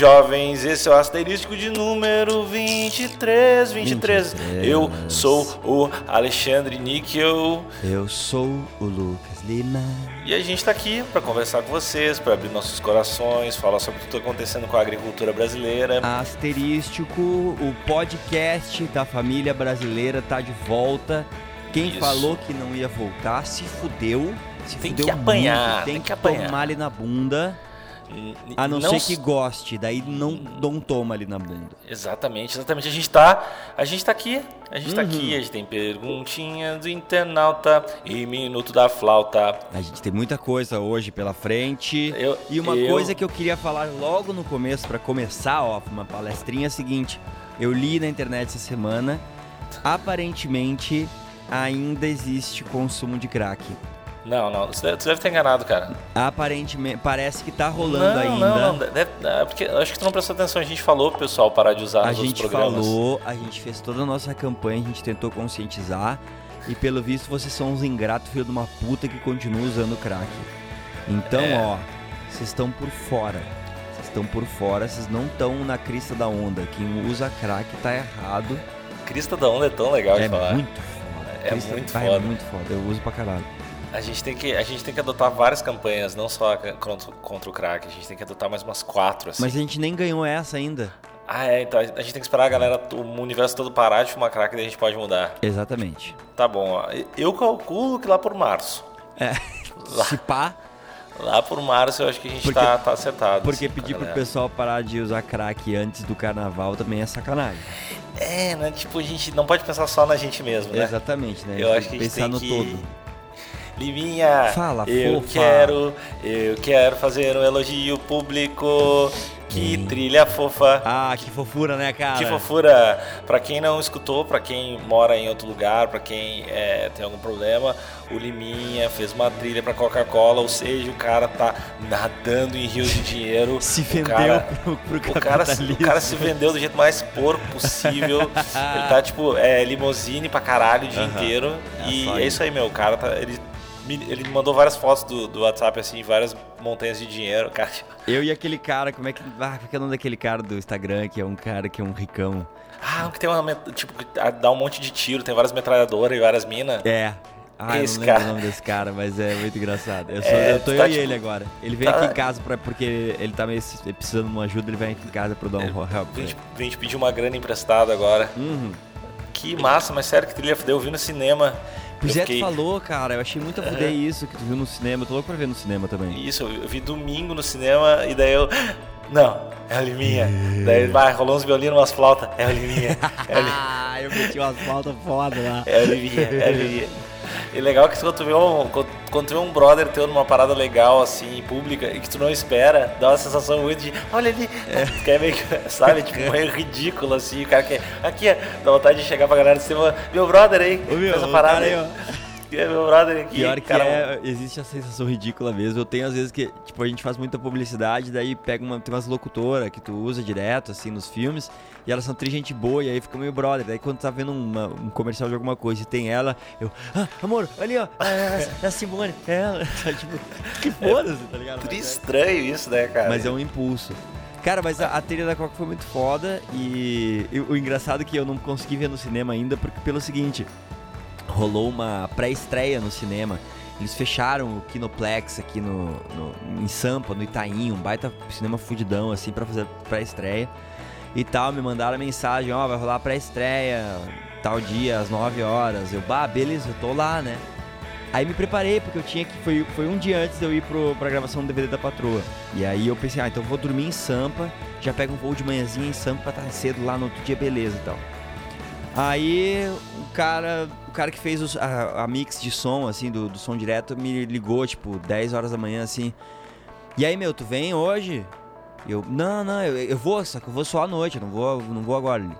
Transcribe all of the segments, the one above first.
Jovens, esse é o asterístico de número 23, 23. 23. Eu sou o Alexandre Níquel Eu sou o Lucas Lima. e a gente tá aqui para conversar com vocês, para abrir nossos corações, falar sobre o que está acontecendo com a agricultura brasileira. Asterístico, o podcast da família brasileira tá de volta. Quem Isso. falou que não ia voltar se fudeu. Se Tem fudeu que apanhar, muito, tem, tem que, que apanhar. tomar ali na bunda. A não, ser que goste, daí não, não toma ali na bunda. Exatamente, exatamente. A gente tá, a gente tá aqui, a gente tá Uhum. aqui, a gente tem perguntinha do internauta e minuto da flauta. A gente tem muita coisa hoje pela frente. Eu- e uma eu- coisa que eu queria falar logo no começo, pra começar, ó, uma palestrinha é a seguinte. Eu li na internet essa semana, aparentemente ainda existe consumo de crack. Não, não, você deve, você deve ter enganado, cara. Aparentemente, parece que tá rolando não, ainda. Não, não, deve, é porque acho que tu não prestou atenção. A gente falou pro pessoal parar de usar A gente falou, a gente fez toda a nossa campanha, a gente tentou conscientizar. E pelo visto vocês são uns ingratos, filho de uma puta que continua usando crack. Então, É. ó, vocês estão por fora. Vocês estão por fora, vocês não estão na crista da onda. Quem usa crack tá errado. Crista da onda é tão legal de é falar. muito foda. É Crista- muito foda. É muito foda. Eu uso pra caralho. A gente tem que, a gente tem que adotar várias campanhas, não só contra, contra o crack. A gente tem que adotar mais umas quatro, assim. Mas a gente nem ganhou essa ainda. Ah, é, então a gente tem que esperar a galera, o universo todo parar de fumar crack e daí a gente pode mudar. Exatamente. Tá bom, ó. Eu calculo que lá por março. É. Lá. Se pá, Lá por março eu acho que a gente Porque- tá, tá acertado. porque assim, pedir pro pessoal parar de usar crack antes do carnaval também é sacanagem. É, né? Tipo, a gente não pode pensar só na gente mesmo, né? Exatamente, né? Eu acho que a gente pensar tem no que- todo. Liminha, Fala, eu fofa. quero, eu quero fazer um elogio público. Que Hum. trilha fofa. Ah, que fofura, né, cara? Que fofura! Pra quem não escutou, pra quem mora em outro lugar, pra quem é, tem algum problema, o Liminha fez uma trilha pra Coca-Cola, ou seja, o cara tá nadando em rios de dinheiro. Se o vendeu cara, pro, pro o cara, o cara se vendeu do jeito mais porco possível. ele tá, tipo, é, limousine pra caralho o dia Aham. inteiro. É e é isso. aí, meu. O cara tá. Ele, ele me mandou várias fotos do, do WhatsApp, assim, várias montanhas de dinheiro. Cara, Eu e aquele cara, como é que. Ah, como é que é o nome daquele cara do Instagram, que é um cara que é um ricão? ah, que tem uma. Tipo, dá um monte de tiro, tem várias metralhadoras e várias minas. É. Ah, eu não lembro cara. o nome desse cara, mas é muito engraçado. Eu, sou, É, eu tô tu eu tá, e tipo, ele agora. Ele vem tá- aqui em casa pra, porque ele tá meio precisando de uma ajuda, ele vem aqui em casa pra dar um help. Vem te, vem te pedir uma grana emprestada agora. Uhum. Que massa, mas sério que trilha eu vi no cinema. Pois eu é, tu falou, cara. Eu achei muito a fuder isso que tu viu no cinema. Eu tô louco pra ver no cinema também. Isso, eu vi domingo no cinema e daí eu. Não, é o Liminha. daí vai, rolou uns violinos, umas flautas. É o Liminha. É o Liminha. Ah, eu meti umas faltas foda lá. É o Liminha. É o Liminha. E legal que quando tu, vê um, quando, tu vê um brother teu numa parada legal, assim, pública, e que tu não espera, dá uma sensação muito de, olha ali, que é meio que, sabe, tipo, meio ridículo, assim, o cara quer, aqui, dá vontade de chegar pra galera de cima, meu brother aí, Ô, meu, essa parada aí, ó. É meu brother aqui, Pior que cara, é, existe a sensação ridícula mesmo. Eu tenho às vezes que, tipo, a gente faz muita publicidade, daí pega uma, tem umas locutoras que tu usa direto, assim, nos filmes, e elas são tri gente boa, e aí fica meio brother. Daí quando tá vendo uma- um comercial de alguma coisa e tem ela, eu, ah, amor, ali ó, é, é, é a Simone, é ela. tipo, que foda-se, tá ligado? Tri é- estranho isso, né, cara? mas é um impulso. Cara, mas a, a trilha da Coca foi muito foda e, e o engraçado é que eu não consegui ver no cinema ainda porque pelo seguinte, rolou uma pré-estreia no cinema. Eles fecharam o Kinoplex aqui no, no- em Sampa, no Itaim, um baita cinema fudidão assim pra fazer pré-estreia. E tal, me mandaram mensagem, ó, vai rolar a pré-estreia tal dia às 9 horas. Eu, bah, beleza, eu tô lá, né? Aí me preparei, porque eu tinha que. Foi, foi um dia antes de eu ir pro, pra gravação do DVD da patroa. E aí eu pensei, ah, então vou dormir em Sampa, já pego um voo de manhãzinha em Sampa pra estar cedo lá no outro dia, beleza e tal. Aí o cara, o cara que fez os- a, a mix de som, assim, do, do som direto, me ligou, tipo, 10 horas da manhã, assim. E aí, meu, tu vem hoje? Eu, não, não, eu, eu vou, só que eu vou só à noite, eu não vou, não vou agora. Ele,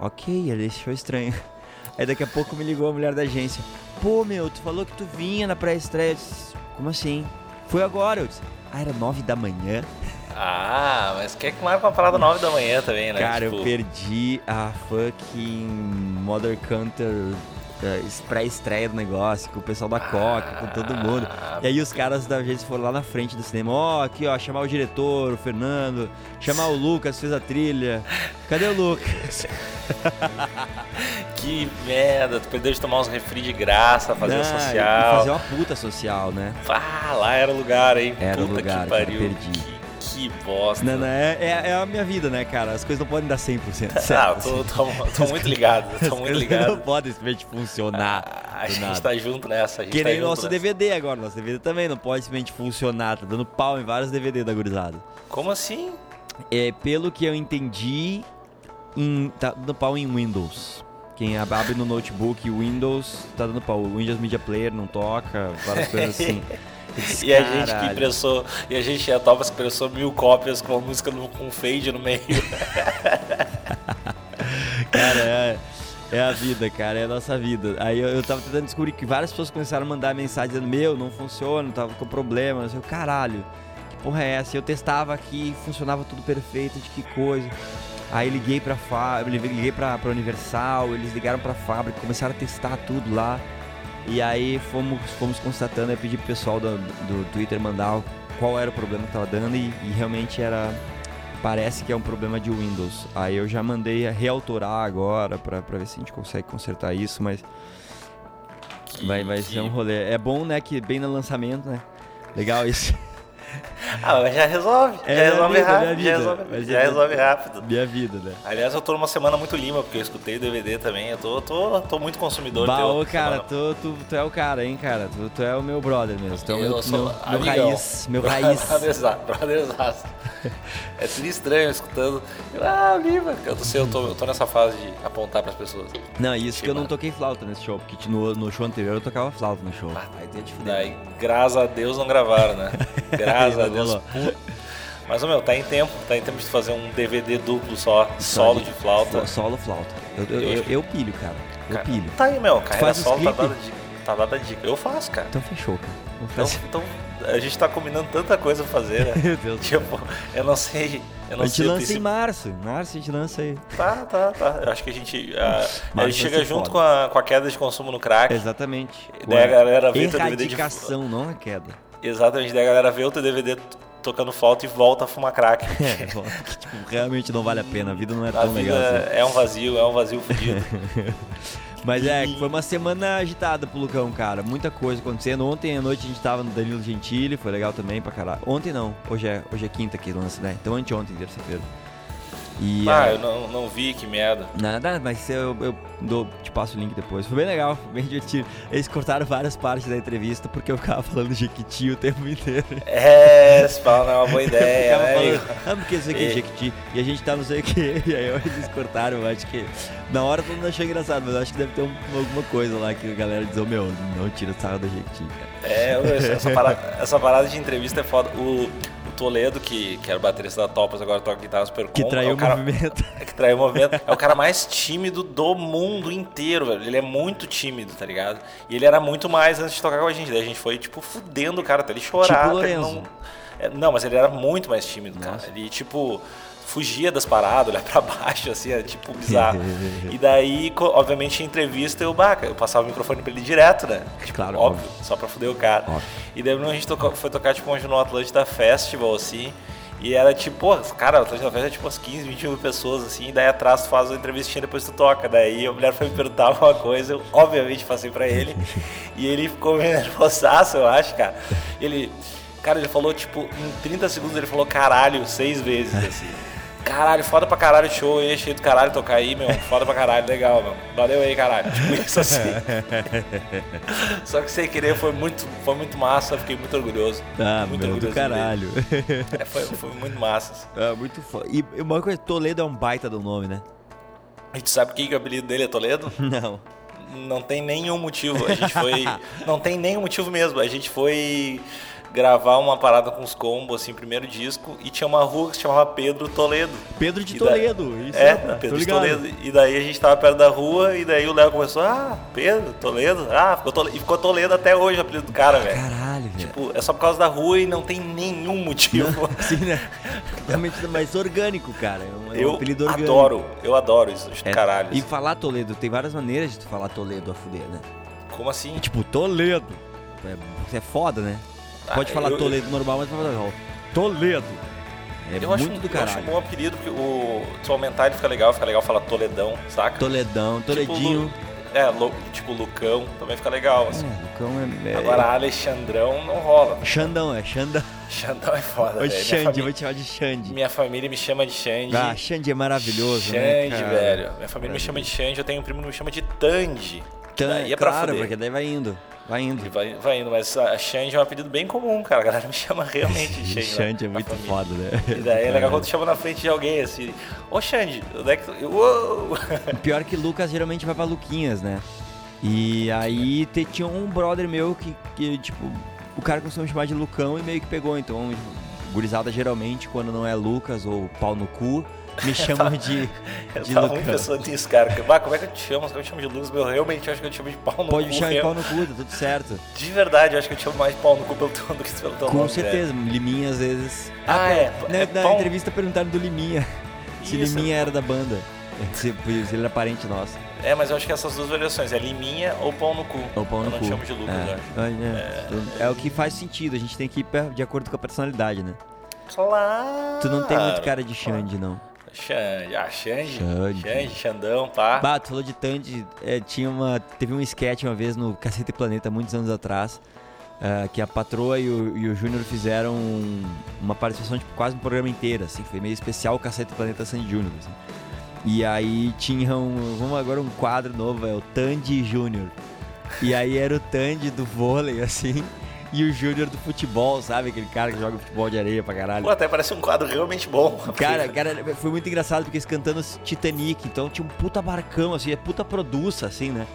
ok, ele achou estranho. Aí daqui a pouco me ligou a mulher da agência. Pô, meu, tu falou que tu vinha na pré-estreia. Eu disse, Como assim? Foi agora. Eu disse, ah, era nove da manhã? Ah, mas quer que marca uma parada 9 da manhã também, né? Cara, Tipo, eu perdi a fucking Mother Counter é, pré-estreia do negócio, com o pessoal da Coca, com todo mundo. E aí os caras da agência foram lá na frente do cinema, ó, oh, aqui ó, chamar o diretor, o Fernando, chamar o Lucas, fez a trilha. Cadê o Lucas? que merda, tu perdeu de tomar uns refri de graça, fazer Não, social. fazer uma puta social, né? Ah, lá era o lugar, hein? Era puta o lugar, que pariu. Cara, perdi. Que bosta. Não, não, é, é, é, a minha vida, né, cara? As coisas não podem dar 100%. Certo? Ah, tô, tô, tô muito ligado, tô muito ligado. não podem simplesmente funcionar. Ah, a gente nada. tá junto nessa. A gente que tá nem nosso nessa. DVD agora. Nosso DVD também não pode simplesmente funcionar. Tá dando pau em vários DVD da gurizada. Como assim? É, pelo que eu entendi, em, tá dando pau em Windows. Quem abre no notebook Windows, tá dando pau. O Windows Media Player não toca, várias coisas assim. e a gente que impressou, e a gente a Topaz que impressou mil cópias com a música no, com fade no meio. cara, é, é, a vida, cara, é a nossa vida. Aí eu, eu tava tentando descobrir que várias pessoas começaram a mandar mensagem dizendo: Meu, não funciona, tava com problema. Eu sei, caralho, que porra é essa? Eu testava aqui, funcionava tudo perfeito, de que coisa. Aí liguei pra fábrica, liguei pra, pra Universal, eles ligaram pra fábrica, começaram a testar tudo lá. E aí fomos, fomos constatando, eu pedi pro pessoal do, do Twitter mandar qual era o problema que tava dando e, e, realmente era. Parece que é um problema de Windows. Aí eu já mandei reautorar agora pra, pra ver se a gente consegue consertar isso, mas. Que, vai, vai que... ser um rolê. É bom, né, que bem no lançamento, né? Legal isso. Ah, mas já resolve. É, já resolve vida, rápido. Já, resolve, já resolve rápido. Minha vida, né? Aliás, eu tô numa semana muito lima, porque eu escutei o DVD também. Eu tô, tô, tô muito consumidor. Baú, cara, tu, tu, tu, é o cara, hein, cara. Tu, tu é o meu brother mesmo. Tu é o meu, meu, meu raiz. Meu raiz. Brotherzaço. é tudo estranho escutando. Ah, Lima. Eu, sei, eu, tô, eu tô nessa fase de apontar pras pessoas. Não, isso tipo, que eu não toquei flauta nesse show, porque no, no show anterior eu tocava flauta no show. Ah, aí de fuder. Daí, graças a Deus não gravaram, né? Graças a Deus. Mas, meu, tá em tempo, tá em tempo de fazer um DVD duplo só, solo de flauta. Solo flauta. Eu, eu, eu, eu pilho, cara. Eu cara, pilho. Tá aí, meu, carreira solo tá dada dica. Tá dada dica. Eu faço, cara. Então fechou, cara. Então, então, a gente tá combinando tanta coisa pra fazer, né? Meu Deus. Tipo, eu não sei. Eu não a gente lança em março. Março a gente lança aí. Tá, tá, tá. Eu acho que a gente. A, a gente chega junto com a, com a queda de consumo no crack. Exatamente. Daí a galera vê o DVD de. não a queda. Exatamente, daí a galera vê o teu DVD tocando flauta e volta a fumar crack. É, tipo, realmente não vale a pena, a vida não é tão legal. Assim. É um vazio, é um vazio fodido. Mas é, foi uma semana agitada pro Lucão, cara. Muita coisa acontecendo. Ontem à noite a gente tava no Danilo Gentili, foi legal também pra caralho. Ontem não, hoje é, hoje é quinta que lance, né? Então anteontem, terça-feira. E, ah, eu não, não vi, que merda. Nada, mas eu, eu dou, te passo o link depois. Foi bem legal, foi bem divertido. Eles cortaram várias partes da entrevista porque eu ficava falando Jequiti o tempo inteiro. É, esse fala é uma boa ideia, né? Falando, ah, porque isso aqui é Jequiti. E a gente tá não sei o que. E aí eles cortaram, eu acho que. Na hora todo mundo achou engraçado, mas eu acho que deve ter um, alguma coisa lá que a galera diz, oh, meu, não tira sarro da Jequiti, cara. É, essa parada, essa parada de entrevista é foda. O, Toledo, que, que era baterista da Topas, agora toca guitarra Super Que traiu é o, cara, movimento. que traiu o movimento. É o cara mais tímido do mundo inteiro, velho. Ele é muito tímido, tá ligado? E ele era muito mais antes de tocar com a gente. Daí a gente foi, tipo, fudendo o cara até ele chorar. Tipo Lorenzo. Não... É, não, mas ele era muito mais tímido, Nossa. cara. Ele, tipo fugia das paradas, olhar pra baixo, assim, é tipo bizarro. e daí, obviamente, em entrevista eu, bah, eu passava o microfone pra ele direto, né? Tipo, claro, óbvio, óbvio, só pra fuder o cara. Óbvio. E daí a gente tocou, foi tocar, tipo, onde no Atlântida Festival, assim, e era tipo, cara, o Atlântida Festival é tipo umas 15, 20 mil pessoas, assim, e daí atrás tu faz uma entrevistinha depois tu toca. Daí a mulher foi me perguntar uma coisa, eu obviamente passei pra ele, e ele ficou meio nervosaço, eu acho, cara. Ele, cara, ele falou, tipo, em 30 segundos ele falou caralho seis vezes, assim. Caralho, foda pra caralho show aí, cheio do caralho tocar aí, meu. Foda pra caralho, legal, meu. Valeu aí, caralho. Tipo isso assim. Só que sem querer foi muito, foi muito massa, fiquei muito orgulhoso. Ah, muito meu, orgulhoso do caralho. É, foi, foi muito massa. Ah, muito foda. E uma coisa, Toledo é um baita do nome, né? E tu sabe que, que o apelido dele é Toledo? Não. Não tem nenhum motivo. A gente foi. não tem nenhum motivo mesmo. A gente foi gravar uma parada com os combos, assim, primeiro disco, e tinha uma rua que se chamava Pedro Toledo. Pedro de daí- Toledo, isso É, tá, tô Pedro de. Toledo. E daí a gente tava perto da rua, e daí o Léo começou, ah, Pedro, Toledo, ah, ficou Toledo. E ficou Toledo até hoje o apelido do cara, velho. Caralho, velho. Tipo, é só por causa da rua e não tem nenhum motivo. Assim, né? Realmente mais orgânico, cara. É um, é um Eu apelido orgânico. adoro, eu adoro isso É, caralho. E falar Toledo, tem várias maneiras de tu falar Toledo a fuder, né? Como assim? Tipo, Toledo. É, é foda, né? Ah, Pode falar eu- Toledo normal, mas pode falar Toledo. É Eu acho, muito um, do eu acho um caralho. bom apelido, porque o, se aumentar ele fica legal, fica legal falar Toledão, saca? Toledão, Toledinho. Tipo, é, tipo Lucão, também fica legal, assim. É, Lucão é. é Agora Alexandrão não rola. Xandão, é Xandão. Xandão é foda, Ô, velho. Xande, família- vou te chamar de Xande. minha família me chama de Xande. Ah, Xande é maravilhoso, Xande, né? cara? velho. Minha família me chama de Xande, eu tenho um primo que me chama de Tandy. Tan- daí é claro, porque daí vai indo. Vai indo. Vai, vai indo, mas a Xande é um apelido bem comum, cara. A galera me chama realmente de Xande. Xande é muito família. foda, né? E daí é legal quando chama na frente de alguém assim, ô Xande, onde é que tu. Uou! Pior que Lucas geralmente vai pra Luquinhas, né? E aí te- tinha um brother meu que, que, tipo, o cara costuma chamar de Lucão e meio que pegou. Então, gurizada geralmente, quando não é Lucas ou pau no cu, me chamam de, Eu de muito Lucão. pensando nisso, cara. Bah, como é que eu te chamo? Como eu te chamo de Lucas? Eu realmente acho que eu te chamo de pau no Pode cu. me chamar de pau no cu, tá tudo certo. De verdade, eu acho que eu te chamo mais de pau no cu pelo teu do que pelo teu Com nome, certeza, Liminha às vezes. Ah, pô, é, Na, é na pau- entrevista perguntaram do Liminha. Se Isso. Liminha era da banda. Se, se ele era parente nosso. É, mas eu acho que essas duas variações, é liminha ou pau no cu. Ou pau eu no não cu. te chamo de Lucas, é. eu acho. É, é o que faz sentido, a gente tem que ir de acordo com a personalidade, né? Claro. Tu não tem muito cara de Xande, não. Xande, ah, Xande. Xande. Xande, Xandão, pá. Bah, tu falou de Tandy, é, tinha uma, teve um sketch uma vez no Cacete Planeta, muitos anos atrás, é, que a patroa e o, e o Júnior fizeram um- uma participação, tipo, quase um programa inteiro, assim, foi meio especial o Cacete Planeta Sandy Júnior, assim. E aí tinha um, vamos agora um quadro novo, é o Tandy Júnior. E aí era o Tandy do vôlei, assim, e o Júnior do futebol, sabe? Aquele cara que joga futebol de areia pra caralho. Pô, até parece um quadro realmente bom. Cara, cara, foi muito engraçado porque eles cantando Titanic, então tinha um puta barcão, assim, é puta produça, assim, né?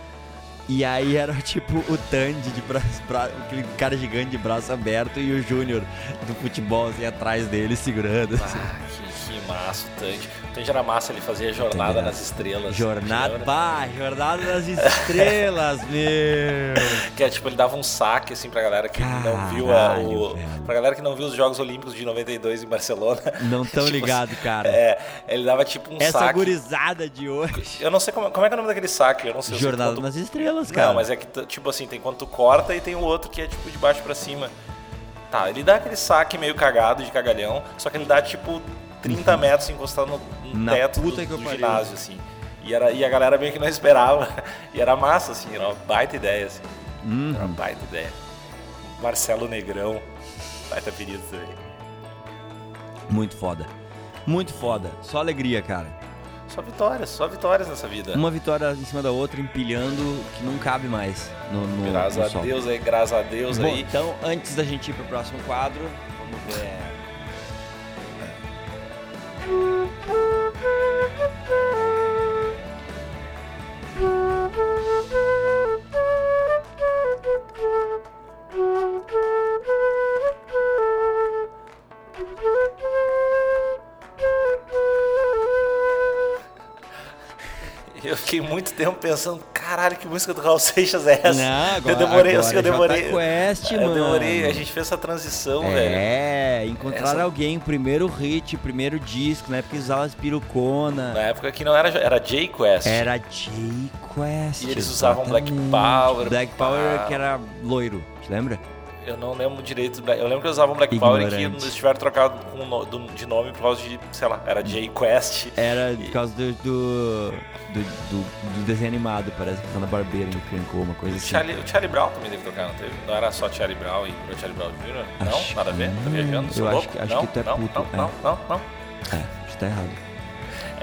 E aí era tipo o Tandy de braço, bra... aquele cara gigante de braço aberto e o Júnior do futebol, assim, atrás dele, segurando. assim. Ah, que, que massa o Tandy. O Tandy era massa, ele fazia jornada nas estrelas. Jornada, pá, Jornada das Estrelas, meu! Que é tipo, ele dava um saque assim pra galera que não viu a, Caralho, o. velho. Pra galera que não viu os Jogos Olímpicos de 92 em Barcelona. Não tão Tipo, ligado, cara. É, ele dava tipo um Essa saque. gurizada de hoje. Eu não sei como, como é que é o nome daquele saque, eu não sei. eu sei Jornada quando- nas Estrelas, cara. Não, mas é que, tipo assim, tem quando tu corta e tem o outro que é tipo de baixo pra cima. Tá, ele dá aquele saque meio cagado de cagalhão, só que ele dá tipo 30 metros encostado no, no Uhum. Teto do, do ginásio, assim. E, era, e a galera meio que não esperava. E era massa, assim, era uma baita ideia, assim. Uhum. Era uma baita ideia. Marcelo Negrão, baita apelido também. Muito foda. Muito foda. Só alegria, cara. Só vitórias, só vitórias nessa vida. Uma vitória em cima da outra, empilhando, que não cabe mais no, no, Graças no a. Deus aí, graças a Deus Bom, aí. então, antes da gente ir pro próximo quadro, vamos ver. Eu fiquei muito tempo pensando, caralho, que música do Raul Seixas é essa? Não, agora, eu demorei, assim, agora eu é demorei. Quest, eu mano. demorei, a gente fez essa transição, velho. É, encontrar Essa- alguém, primeiro hit, primeiro disco, na época usava as pirucona. Na época que não era, era J-Quest. Era J-Quest. E eles usavam Black. Power, Black. Power que era loiro, te lembra? Eu não lembro direito. Eu lembro que eles usavam Black Power e que Ignorante. eles tiveram trocado de nome por causa de, sei lá, era J-Quest. Era por causa do, do, do, do- desenho animado, parece que tá na barbeira no Crincou, uma coisa O assim. Charlie, o Charlie Brown também deve tocar, não teve? Não era só Charlie Brown e o Charlie Brown Jr.? Não? Acho Nada a ver? Tá viajando? Sou eu acho louco? que- acho não, que tu é não, puto, Não, é. não, não, não. É, acho que tá errado.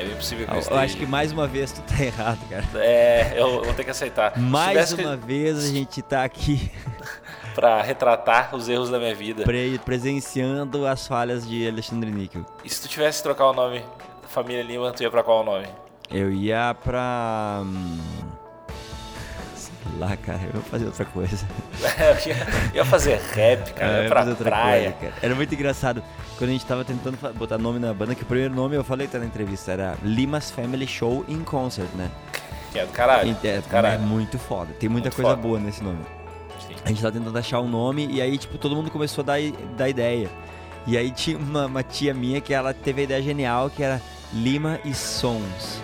É bem possível que eu Eu, esteja. acho que mais uma vez tu tá errado, cara. É, eu vou ter que aceitar. Mais uma vez a gente tá aqui Pra retratar os erros da minha vida. pre- presenciando as falhas de Alexandre Níquel. E se tu tivesse que trocar o nome Família Lima, tu ia pra qual nome? Eu ia pra. hum, lá, cara, eu ia fazer outra coisa. eu ia, ia fazer rap, cara, eu ia pra praia. coisa. Era muito engraçado. Quando a gente tava tentando botar nome na banda, que o primeiro nome eu falei até na entrevista, era Lima's Family Show in Concert, né? Que é do caralho. E É, do caralho. é muito foda. Tem muita Muito coisa foda. boa nesse nome. Sim. A gente tava tentando achar um nome e aí, tipo, todo mundo começou a dar, dar ideia. E aí tinha uma, uma tia minha que ela teve a ideia genial que era Lima e Sons.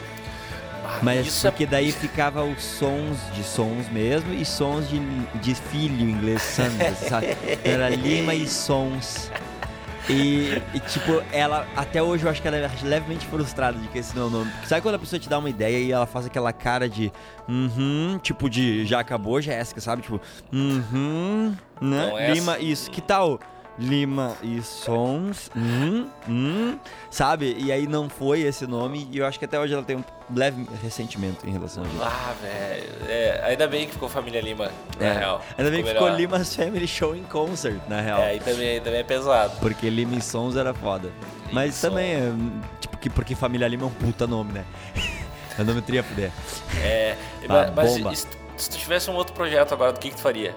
Ah, Mas isso é- porque daí ficava os sons de sons mesmo e sons de, de filho em inglês, sons, sabe? Era Lima e Sons. E, e, tipo, ela, até hoje eu acho que ela é levemente frustrada de que esse não é o nome. Sabe quando a pessoa te dá uma ideia e ela faz aquela cara de uhum, tipo de já acabou, Jéssica, sabe? Tipo, uhum, né? Não é Lima, assim. isso, que tal? Lima e Sons, hum, hum, sabe? E aí não foi esse nome e eu acho que até hoje ela tem um leve ressentimento em relação a isso. Ah, velho. É, ainda bem que ficou Família Lima, na É. real. Ainda bem que ficou melhor. Lima's Family Show in Concert, na real. É, aí também, aí também é pesado. Porque Lima e Sons era foda. Mas Sons. também, é, tipo, que, porque Família Lima é um puta nome, né? é nome triapudé. É, Ah, mas bomba. se, se tu tivesse um outro projeto agora, do que, que tu faria?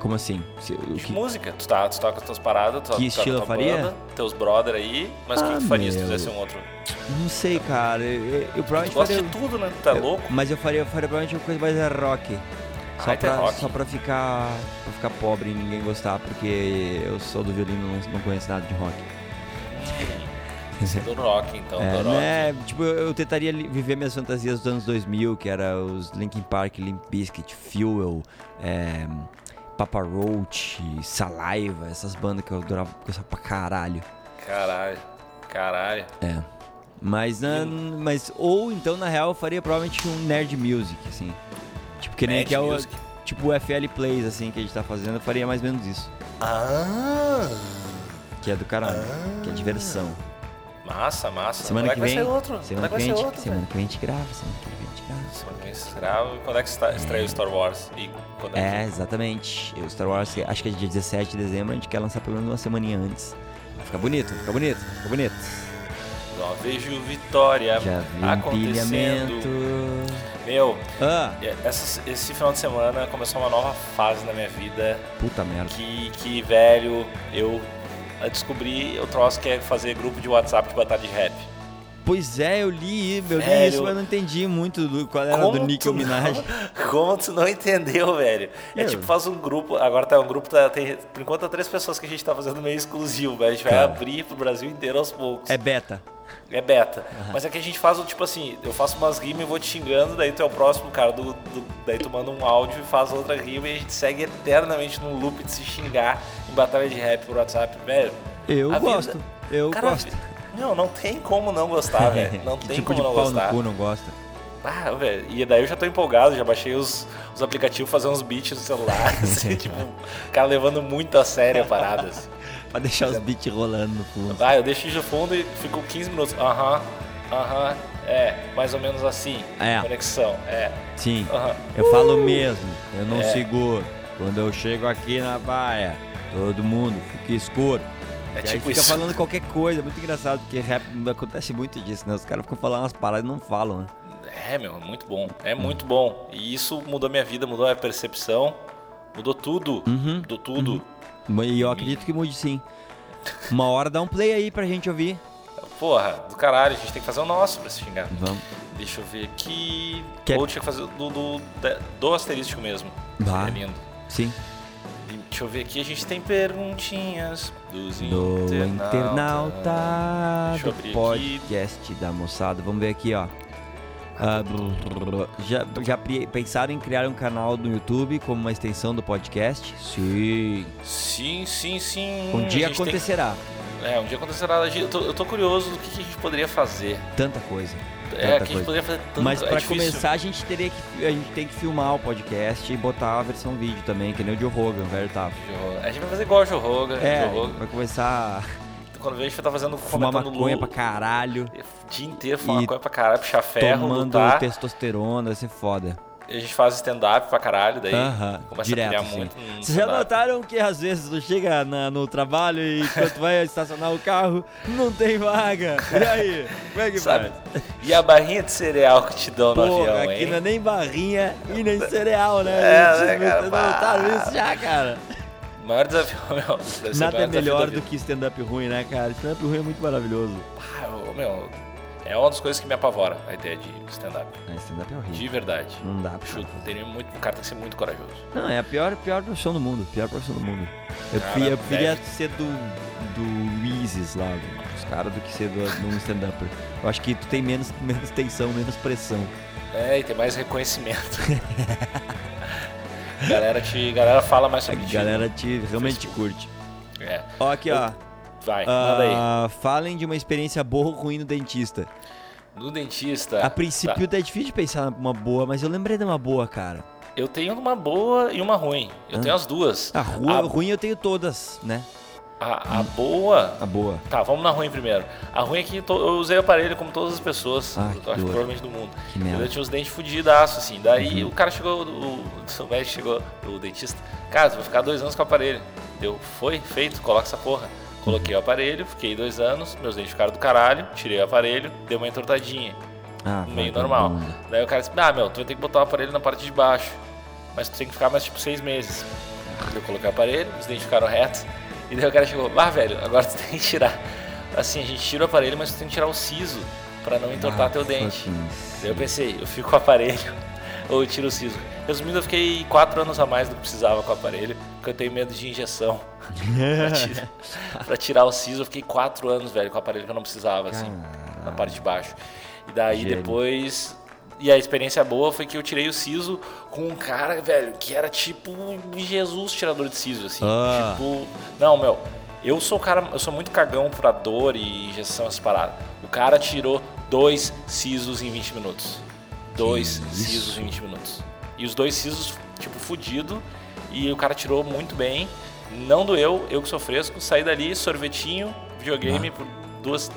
Como assim? Se- que- música. Tu tá, tu tá com as tuas paradas, tu tá- Que tá estilo tua faria? banda, teus brother aí, mas o que, Ah, que tu faria se tu meu. fizesse um outro? Não sei, cara. Eu, eu, eu Tu provavelmente gosta faria... de tudo, né? Tu tá eu- louco? Mas eu faria, eu faria provavelmente uma coisa mais rock. Só, Ah, pra, rock. só pra ficar pra ficar pobre e ninguém gostar, porque eu sou do violino e não, não conheço nada de rock. Do rock, então, É, do rock. né? Tipo, eu, eu tentaria viver minhas fantasias dos anos 2000, que era os Linkin Park, Limp Bizkit, Fuel, é, Papa Roach, Saliva, essas bandas que eu adorava gostava pra caralho. Caralho, caralho. É. Mas, na- mas, ou então, na real, eu faria provavelmente um nerd music, assim. Tipo, que nem Nerd que é o, music. tipo o FL Plays, assim, que a gente tá fazendo, eu faria mais ou menos isso. Ah, Que é do caralho, que é diversão. Massa, massa. Semana Quando que é que vem, vai ser outro? semana Quando que é que vem, vai a ser gente- outro? semana que vem a gente grava, semana que vem a gente grava. Semana que vem se grava. Quando é que está- estreia o Star Wars? E quando É, é exatamente. O Star Wars, acho que é dia 17 de dezembro, a gente quer lançar pelo menos uma semaninha antes. Fica bonito, fica bonito, fica bonito. Ó, vejo Vitória Já vi acontecendo. Meu, Ah, essa- esse final de semana começou uma nova fase na minha vida puta merda. que, que velho, eu descobri o troço que é fazer grupo de WhatsApp de batalha de rap. Pois é, eu li, eu li Velho. isso, mas não entendi muito do, qual era do Nicki tu Minaj. Não, como tu não entendeu, velho? É Eu- tipo, faz um grupo, agora tá um grupo, tá, tem, por enquanto tá três pessoas que a gente tá fazendo meio exclusivo, mas a gente vai Cara. abrir pro Brasil inteiro aos poucos. É beta. É beta. Mas é que a gente faz o tipo assim, eu faço umas rimas e vou te xingando, daí tu é o próximo cara do, do- Daí tu manda um áudio e faz outra rima e a gente segue eternamente num loop de se xingar em batalha de rap por WhatsApp, velho. Eu A vida- gosto, eu Cara, gosto. Não, não tem como não gostar, velho. Não tem tipo como de não pau gostar. no cu não gosta. Ah, velho, e daí eu já tô empolgado, já baixei os, os aplicativos fazer uns beats no celular, assim, tipo, o cara levando muito a sério a parada. assim. Pra deixar os beats rolando no fundo. Ah, eu deixo de fundo e fico 15 minutos. Aham, aham, é, mais ou menos assim. É. Conexão, é. Sim, eu falo mesmo, eu não É. seguro. Quando eu chego aqui na baia, todo mundo fica escuro. É aí tipo fica isso. falando qualquer coisa, é muito engraçado, porque rap acontece muito disso, né? Os caras ficam falando umas paradas e não falam, né? É, meu, muito bom. É muito bom. E isso mudou minha vida, mudou minha percepção, mudou tudo. Uhum, Mudou tudo. E eu acredito que mude sim. Uma hora dá um play aí pra gente ouvir. Porra, do caralho, a gente tem que fazer o nosso pra se xingar. Vamos. Deixa eu ver aqui. Quer- Ou tinha que fazer do, do, do asterístico mesmo. Vá. É lindo. Sim. Deixa eu ver aqui, a gente tem perguntinhas dos Do internautas. internauta do abrir podcast da moçada. Vamos ver aqui, ó. Ah, já, já pensaram em criar um canal no YouTube como uma extensão do podcast? Sim. Sim, sim, sim. Um dia A gente tem- acontecerá. É, um dia acontecerá. Eu tô, eu tô curioso do que, que a gente poderia fazer. Tanta coisa. É, que a gente poderia fazer tanto. Mas é pra difícil. começar, a gente teria que a gente tem que filmar o podcast e botar a versão vídeo também, que nem o Joe Rogan, velho, tá? A gente vai fazer igual o Joe Rogan. É, Joe Rogan. vai começar Quando vê, a gente estar fazendo fumar maconha Lula. pra caralho, O dia inteiro fumar maconha pra caralho, puxar ferro, tomando lutar. testosterona, vai ser foda. A gente faz stand-up pra caralho, daí Aham, começa direto, a pilhar sim. muito. no Vocês já notaram que às vezes tu chega na- no trabalho e tu vai estacionar o carro, não tem vaga. E aí? Como é que Sabe? faz? E a barrinha de cereal que te dão no Pô, avião, aqui hein? não é nem barrinha e nem cereal, né? É, né, cara? Vocês notaram isso já, cara? O maior desafio, meu. Nada é melhor do que stand-up ruim, né, cara? Stand-up ruim é muito maravilhoso. Ah, eu- meu, é uma das coisas que me apavora, a ideia de stand-up. Ah, stand-up é De horrível. verdade. Não dá pra Chuta, teria muito, o cara tem que ser muito corajoso. Não, é a pior, pior profissão do mundo. Pior profissão do mundo. Eu, Cara, eu deve- ser do, do Isis lá, dos caras, do que ser do, de um stand-upper. Eu acho que tu tem menos, menos tensão, menos pressão. É, e tem mais reconhecimento. galera, te, galera fala mais A sobre ti. galera te, realmente te curte. É. Ó, aqui, ó. Vai, manda aí. Ah, falem de uma experiência boa ou ruim no dentista. No dentista. A princípio tá. é difícil de pensar numa boa, mas eu lembrei de uma boa, cara. Eu tenho uma boa e uma ruim. Eu Ah. tenho as duas. A rua, A- ruim eu tenho todas, né? A, a boa. A boa. Tá, vamos na ruim primeiro. A ruim é que to- eu usei o aparelho como todas as pessoas, Ah, que acho dor. provavelmente do mundo. Que merda. Eu tinha os dentes fudidaços, assim. Daí Uhum. o cara chegou, o, o médico chegou, o dentista, cara, tu vai ficar dois anos com o aparelho. Deu, foi, feito, coloca essa porra. Coloquei o aparelho, fiquei dois anos, meus dentes ficaram do caralho, tirei o aparelho, dei uma entortadinha. Ah, meio normal. Daí o cara disse, ah, meu, tu vai ter que botar o aparelho na parte de baixo. Mas tu tem que ficar mais tipo seis meses. Eu coloquei o aparelho, os dentes ficaram retos. E daí o cara chegou, ah, velho, agora tu tem que tirar. Assim, a gente tira o aparelho, mas tu tem que tirar o siso pra não entortar Ah, teu dente. Daí eu pensei, eu fico com o aparelho ou tiro o siso. Resumindo, eu fiquei quatro anos a mais do que precisava com o aparelho, porque eu tenho medo de injeção. pra, tirar, pra tirar o siso, eu fiquei quatro anos, velho, com o aparelho que eu não precisava, assim, na parte de baixo. E daí Gênio. depois. E a experiência boa foi que eu tirei o siso com um cara, velho, que era tipo Jesus tirador de siso, assim. Ah. Tipo. Não, meu. Eu sou o cara, eu sou muito cagão pra dor e injeção, essas paradas. O cara tirou dois sisos em 20 minutos. Dois sisos em 20 minutos. E os dois sisos, tipo, fudido. E o cara tirou muito bem. Não doeu, eu que sou fresco. Saí dali, sorvetinho, videogame por duas,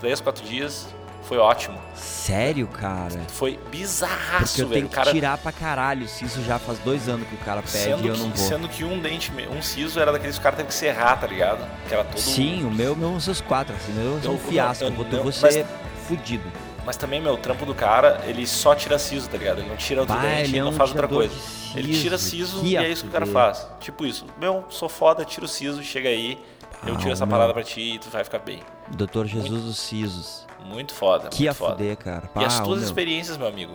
três, quatro dias. Foi ótimo. Sério, cara? Foi Porque bizarraço, eu velho. tenho O que cara, tirar pra caralho. Se isso já faz dois anos que o cara pede sendo, e eu não que, vou. sendo que um dente, um siso era daqueles que o cara teve que serrar, tá ligado? Que era todo. Sim, o meu, meu são os quatro, assim, meu é Eu- um fiasco. eu- Eu vou, eu- eu vou mas- ser fudido. Mas também, meu, o trampo do cara, ele só tira siso, tá ligado? Ele não tira outro dente, ele é não faz outra coisa. Ele tira siso e é isso que o cara faz. Tipo isso. Meu, sou foda, tiro siso, chega aí, eu Ah, tiro essa meu. parada pra ti e tu vai ficar bem. Doutor Jesus dos Sisos. Muito foda, Que a muito foda. fuder, cara. E as Pá, tuas meu. experiências, meu amigo?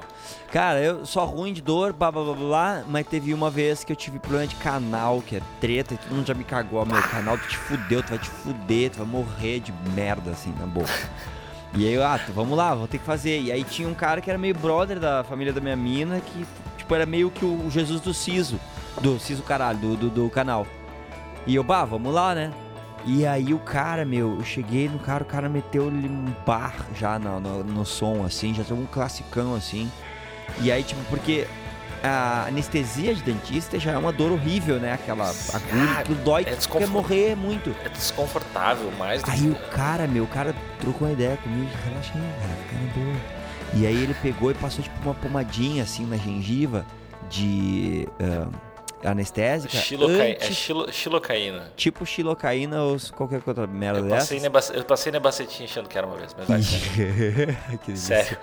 Cara, eu só ruim de dor, blá blá blá blá, mas teve uma vez que eu tive problema de canal, que é treta, e todo mundo já me cagou. Meu canal, tu te fudeu, tu vai te fuder, tu vai morrer de merda, assim, na boca. E aí, eu, ah, vamos lá, vou ter que fazer. E aí tinha um cara que era meio brother da família da minha mina, que, tipo, era meio que o Jesus do Siso. Do Siso, caralho, do, do, do canal. E eu, bah, vamos lá, né? E aí o cara, meu, eu cheguei no cara, o cara meteu-lhe um bar já no, no, no som, assim, já tem um classicão, assim. E aí, tipo, porque a anestesia de dentista já é uma dor horrível, né? Aquela agulha, Ah, que dói, é tu quer morrer muito. É desconfortável, mais do Aí que... o cara, meu, o cara trocou uma ideia comigo, relaxa aí, cara, fica na boa. E aí ele pegou e passou, tipo, uma pomadinha, assim, na gengiva de ah, anestésica. Xilocaí- É antes- xilo- xilocaína. Tipo xilocaína ou qualquer outra merda Eu dessa. passei, nebac... eu passei nebacetinha achando que era uma vez, mas vai. Sério.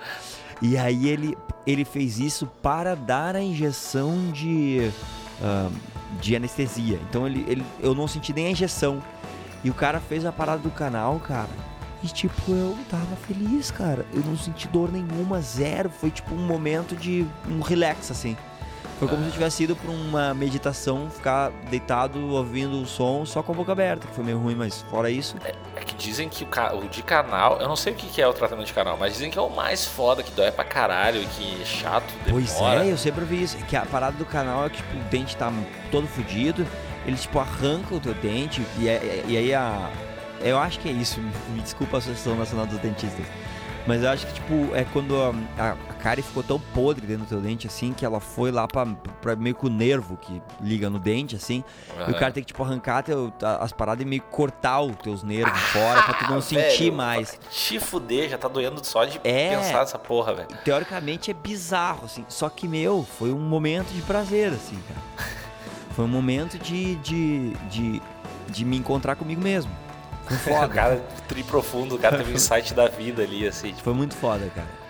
E aí ele, ele fez isso para dar a injeção de, ah, de anestesia. Então ele, ele, eu não senti nem a injeção. E o cara fez a parada do canal, cara. E tipo, eu tava feliz, cara. Eu não senti dor nenhuma, zero. Foi tipo um momento de um relax, assim. Foi como se eu tivesse ido pra uma meditação, ficar deitado ouvindo o som só com a boca aberta, que foi meio ruim, mas fora isso. É que dizem que o, o de canal, eu não sei o que que é o tratamento de canal, mas dizem que é o mais foda, que dói pra caralho e que é chato, demora. Pois é, eu sempre ouvi isso. Que a parada do canal é que tipo, o dente tá todo fudido, eles tipo arrancam o teu dente e, é- e aí a. Eu acho que é isso, me, me desculpa a Associação Nacional dos Dentistas. Mas eu acho que, tipo, é quando a, a, a cárie ficou tão podre dentro do teu dente, assim, que ela foi lá pra, pra meio que o nervo que liga no dente, assim. E o cara tem que, tipo, arrancar teu, as paradas e meio que cortar os teus nervos fora pra tu não Ah, sentir velho, mais. Te fuder, já tá doendo só de É. pensar nessa porra, velho. Teoricamente é bizarro, assim. Só que, meu, foi um momento de prazer, assim, cara. Foi um momento de, de, de, de me encontrar comigo mesmo. Foi O foda. cara tri profundo, o cara teve um insight da vida ali, assim, tipo, Foi muito foda, cara.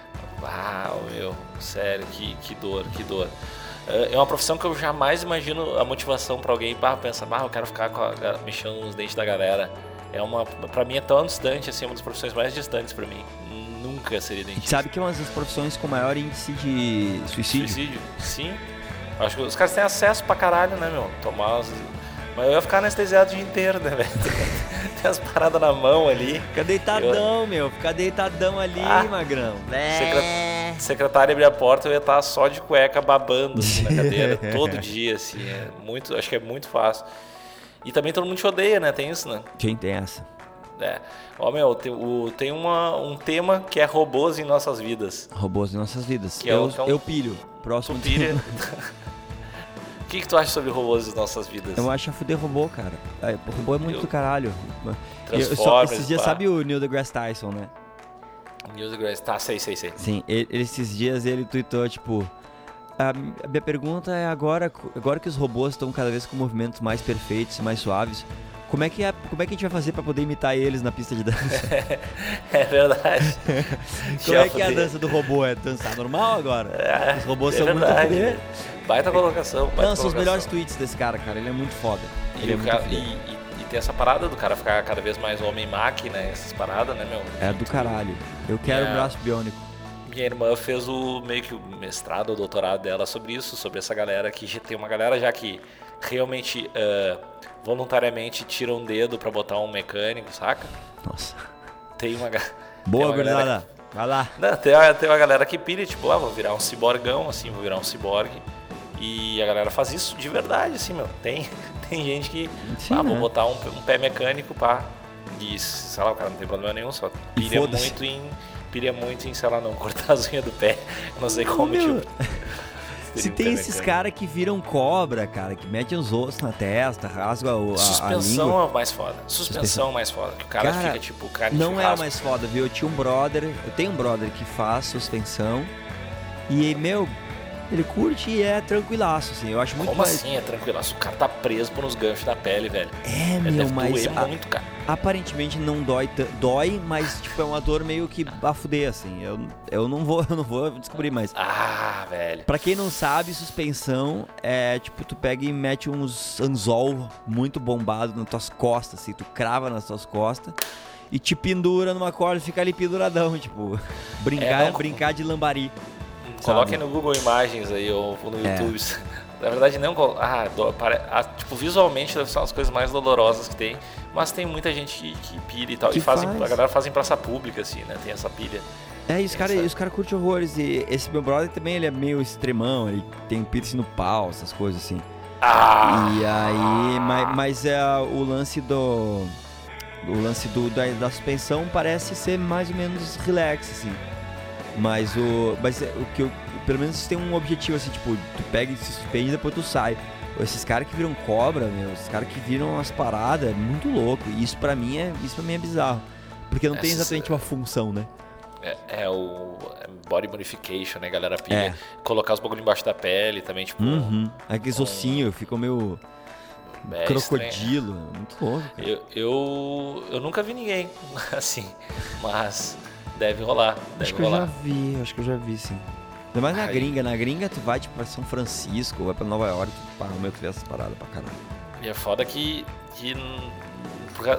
Uau, meu, sério, que, que dor, que dor. É é uma profissão que eu jamais imagino a motivação pra alguém para pensar, ah, eu quero ficar com a, mexendo nos dentes da galera. É uma, pra mim é tão distante, assim, é uma das profissões mais distantes pra mim. Nunca seria dentista. sabe que é uma das profissões com maior índice de suicídio? Suicídio? Sim. Acho que os caras têm acesso pra caralho, né, meu? Tomar os... Mas eu ia ficar anestesiado o dia inteiro, né, velho? Tem as paradas na mão ali. Fica deitadão, meu. Fica deitadão ali, Ah. magrão. Secre- Secretária abrir a porta, eu ia estar só de cueca babando assim, na cadeira todo dia, assim. É muito, acho que é muito fácil. E também todo mundo te odeia, né? Tem isso, né? Quem tem essa? É. Ó, meu, tem, o- tem uma, um tema que é robôs em nossas vidas. Robôs em nossas vidas. Que é eu, o- que é um- eu pilho. Próximo pilha. que, que tu acha sobre robôs em nossas vidas? Eu acho a fuder robô, cara. É, robô é muito Eu- do caralho. Eu- só- esses dias, pá. sabe o Neil deGrasse Tyson, né? News Grace. Tá, sei, sei, sei. Sim, ele, esses dias ele tweetou, tipo... A minha pergunta é agora, agora que os robôs estão cada vez com movimentos mais perfeitos, mais suaves, como é que, é, como é que a gente vai fazer pra poder imitar eles na pista de dança? É verdade. como é que é a dança do robô? É dançar normal agora? É, Os robôs é são muito verdade. fuder. Baita colocação. Baita Não, são os melhores tweets desse cara, cara. Ele é muito foda. E, é o muito cara- e, e- e tem essa parada do cara ficar cada vez mais homem-máquina, essas paradas, né, meu? É do caralho. Eu quero É. um braço biônico. Minha irmã fez o meio que o mestrado ou doutorado dela sobre isso, sobre essa galera que já tem uma galera já que realmente ah, voluntariamente tira um dedo pra botar um mecânico, saca? Nossa. Tem uma, Boa, uma gurizada. Vai lá. Não, tem, uma, tem uma galera que pira, tipo, ah, vou virar um ciborgão, assim, vou virar um ciborgue. E a galera faz isso de verdade, assim, meu. Tem, tem gente que, Sim, ah, vou né? botar um, um pé mecânico, pá. E, sei lá, o cara não tem problema nenhum, só pilha muito em, pilha muito em, sei lá, não cortar as unhas do pé. Não sei como, meu, tipo... Se tem pé esses caras que viram cobra, cara, que metem os ossos na testa, rasga o- a, a Suspensão língua. é o mais foda. Suspensão é o mais foda. Que o cara, Cara, fica, tipo, carne Não de é o mais foda, viu? Eu tinha um brother, eu tenho um brother que faz suspensão e, meu, ele curte e é tranquilaço, assim. Eu acho muito Como mais. assim é tranquilo? O cara tá preso por uns ganchos da pele, velho. É, É, meu, deve mas doer a- muito, cara. Aparentemente não dói, dói, mas tipo é uma dor meio que a fuder, assim. Eu, eu não vou, eu não vou descobrir mais. Ah, velho. Pra quem não sabe, suspensão é tipo, tu pega e mete uns anzol muito bombado nas tuas costas, assim, tu crava nas tuas costas e te pendura numa corda e fica ali penduradão, tipo, brincar, É, não- brincar de lambari. Coloquem no Google Imagens aí ou no É. Na verdade, não. Ah, do- pare- ah, tipo, visualmente deve ser umas coisas mais dolorosas que tem. Mas tem muita gente que, que pira e tal. Que e fazem, faz. a galera faz em praça pública, assim, né? Tem essa pilha. É, e os caras Essa- cara curtem horrores. E esse meu brother também, ele é meio extremão, ele tem piercing no pau, essas coisas assim. Ah! E aí, mas, mas é o lance do. O lance do, da, da suspensão parece ser mais ou menos relax, assim. Mas o. Mas é- o que eu. Pelo menos tem um objetivo, assim, tipo, tu pega e se suspende e depois tu sai. Esses caras que viram cobra, meu, esses caras que viram as paradas, é muito louco. E isso pra mim é. Isso pra mim é bizarro. Porque não tem Essas- exatamente uma função, né? É, é o é body modification, né, galera? Pilha. É. Colocar os bagulho embaixo da pele também, tipo. Uhum. Aqueles ossinhos ficam meio. é estranho. crocodilo. Muito louco. Eu, eu, eu nunca vi ninguém assim, mas deve rolar, deve Acho que eu rolar. já vi, acho que eu já vi, sim. Ainda mais na gringa. Na gringa tu vai, tipo, pra São Francisco, vai pra Nova York, tu, pá, meu, tu vê essas paradas pra caralho. E é foda que, que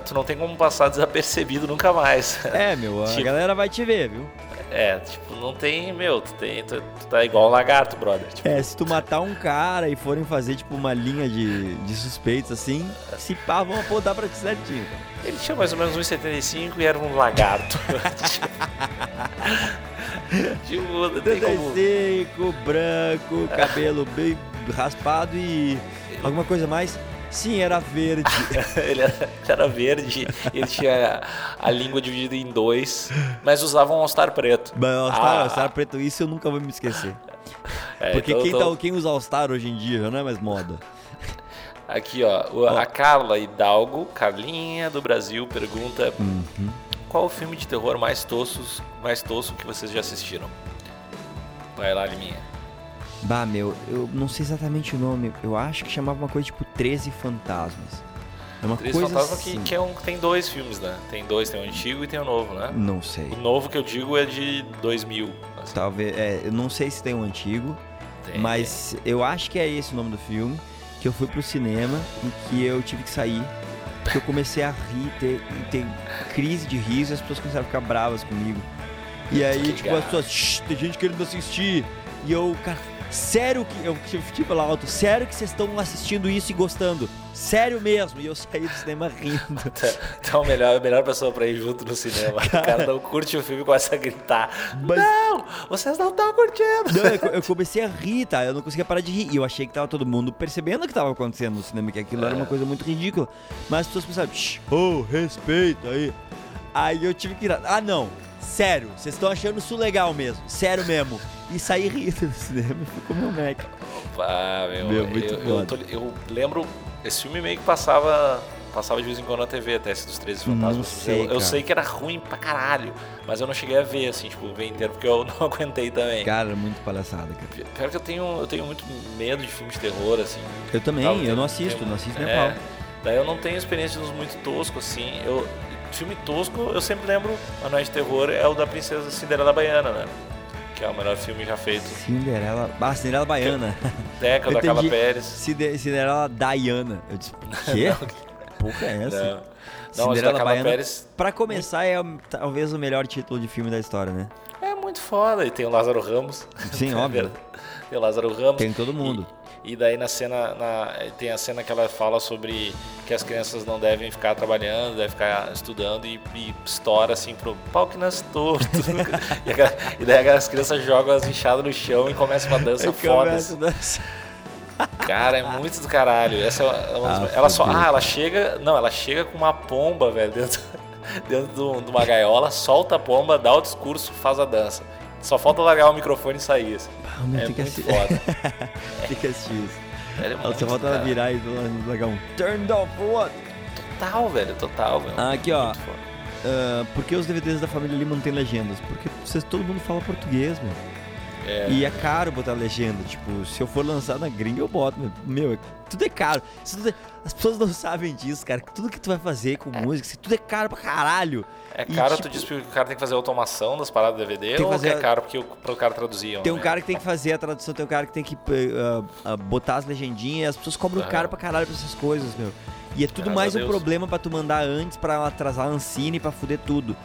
tu não tem como passar desapercebido nunca mais. É, meu, a Tipo- galera vai te ver, viu? É, tipo, não tem, meu, tu, tem, tu, tu tá igual um lagarto, brother. Tipo, É, se tu matar um cara e forem fazer, tipo, uma linha de, de suspeitos assim, se pá, vão apontar pra ti certinho. Ele tinha mais ou menos 1,75 e era um lagarto. tipo, não tem como... seco, branco, cabelo bem raspado e. Alguma coisa mais? Sim, era verde. ele, era, era verde, ele tinha a, a língua dividida em dois, mas usava um All-Star preto. Mas All-Star, All-Star preto, isso eu nunca vou me esquecer. É, Porque então- quem, então- tá- quem usa All-Star hoje em dia já não é mais moda. Aqui, ó, o- a Carla Hidalgo, Carlinha do Brasil, pergunta Uhum. qual o filme de terror mais tosco, mais tosco que vocês já assistiram? Vai lá, Liminha. Bah, meu, eu não sei exatamente o nome. Eu acho que chamava uma coisa tipo 13 Fantasmas. É uma Três coisa Fantasmas assim. que, que é um, tem dois filmes, né? Tem dois, tem o antigo e tem o novo, né? Não sei. O novo que eu digo é de 2000. assim. Talvez, é, eu não sei se tem um antigo, Tem- mas eu acho que é esse o nome do filme. Que eu fui pro cinema e que eu tive que sair. Porque eu comecei a rir, ter, ter crise de riso e as pessoas começaram a ficar bravas comigo. E aí, tipo, ligado. as pessoas, "Shh, tem gente querendo assistir. E eu, cara, sério que. Eu tipo lá alto, sério que vocês estão assistindo isso e gostando? Sério mesmo. E eu saí do cinema rindo. Então, a melhor, a melhor pessoa pra ir junto no cinema. O cara não curte o filme e começa a gritar: Mas- Não, vocês não estão curtindo. Não, eu, eu comecei a rir, tá? Eu não conseguia parar de rir. E eu achei que tava todo mundo percebendo o que tava acontecendo no cinema, que aquilo era uma coisa muito ridícula. Mas as pessoas pensavam, "Shh, oh, respeita aí. Aí eu tive que ir. Ah, não. Sério, vocês estão achando isso legal mesmo. Sério mesmo. E saí rindo do cinema comer um Mac. Ah, meu, Meu, muito eu, eu, tô- eu lembro, esse filme meio que passava passava de vez em quando na TV até esse dos 13 Fantasmas. Sei, eu, eu sei que era ruim pra caralho, mas eu não cheguei a ver, assim, tipo, ver inteiro, porque eu não aguentei também. Cara, era muito palhaçada, cara. Pior que eu tenho, eu tenho muito medo de filmes de terror, assim. Eu também, Tava- eu não assisto, não assisto nem é, pau. Daí eu não tenho experiência nos muito tosco, assim. Eu, filme tosco, eu sempre lembro, a Noite de Terror é o da Princesa Cinderela Baiana, né? Que é o melhor filme já feito. Cinderela. Ah, Cinderela Baiana. Deca, da Carla. Pérez. Cinde- Cinderela Diana. Eu disse, quê? Porra é essa? Não, não da Carla Pérez Pra começar, é talvez o melhor título de filme da história, né? é muito foda. E tem o Lázaro Ramos. Sim, óbvio. Tem o Lázaro Ramos. Tem todo mundo. E, e daí na cena, na- tem a cena que ela fala sobre que as crianças não devem ficar trabalhando, devem ficar estudando e, e estoura assim pro pau que nas torto. e, aquela- e daí as crianças jogam as enxadas no chão e começa uma dança Aí foda. Cara, é muito do caralho. Essa é uma das- Ah, ela só, ah, ela chega, não, ela chega com uma pomba, velho, dentro, dentro de uma gaiola, solta a pomba, dá o discurso, faz a dança. Só falta largar o microfone e sair. Assim. Meu, É tem que muito assistir. foda. Tem que assistir isso. Ela é só falta ela virar e largar um turn down for what? Total, velho, total, velho. Ah, aqui, ó. Ah, por que os DVDs da família Lima não tem legendas? Porque vocês, todo mundo fala português, meu. É, E é caro botar legenda. Tipo, se eu for lançar na gringa, eu boto. Meu, é- tudo é caro. Tudo é- As pessoas não sabem disso, cara. Tudo que tu vai fazer com música, isso tudo é caro pra caralho. é e, caro, tipo, tu diz que o cara tem que fazer automação das paradas do DVD ou fazer que é caro porque o, pro cara traduzir? Tem um cara que tem que fazer a tradução, tem um cara que tem que ah, ah, botar as legendinhas, as pessoas cobram Aham. caro pra caralho pra essas coisas, meu. E é tudo Graças mais um problema pra tu mandar antes, pra atrasar a Ancine, pra fuder tudo.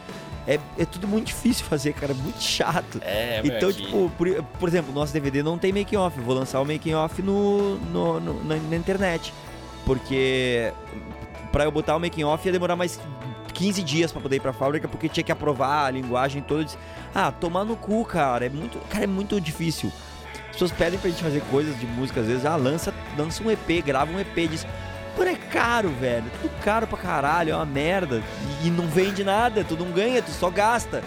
É, é tudo muito difícil fazer, cara, é muito chato. É, meu, Então, aqui- tipo, por, por exemplo, nosso DVD não tem making off. Eu vou lançar o making off no, no, no- na, na internet. Porque pra eu botar o making off ia demorar mais 15 dias pra poder ir pra fábrica, porque tinha que aprovar a linguagem toda. Ah, tomar no cu, cara. É muito, cara, é muito difícil. As pessoas pedem pra gente fazer coisas de música, às vezes, ah, lança, lança um EP, grava um EP, diz. É caro, velho. Tudo caro pra caralho, é uma merda. E, e não vende nada, tu não ganha, tu só gasta.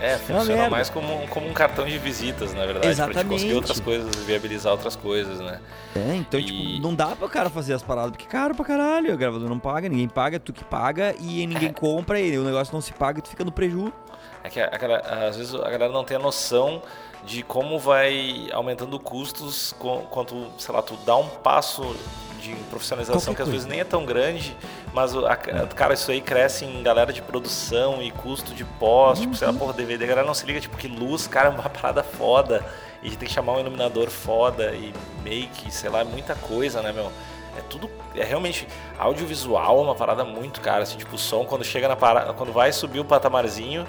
É, uma funciona merda. mais como, um- como um cartão de visitas, na verdade. Pra te Exatamente. conseguir outras coisas, viabilizar outras coisas, né? É, então, E- tipo, não dá pro cara fazer as paradas, porque é caro pra caralho. O gravador não paga, ninguém paga, tu que paga e ninguém É. compra e o negócio não se paga e tu fica no preju. É que a, a- às vezes a galera não tem a noção de como vai aumentando custos quando, sei lá, tu dá um passo de profissionalização Qualquer que às coisa. vezes nem é tão grande, mas o- a- cara, isso aí cresce em galera de produção e custo de pós, tipo, Uhum. sei lá, porra, DVD, a galera não se liga, tipo, que luz, cara, é uma parada foda, e a gente tem que chamar um iluminador foda e make, sei lá, é muita coisa, né, meu? É tudo, é realmente, audiovisual é uma parada muito cara, assim, tipo, o som quando chega na parada, quando vai subir o patamarzinho,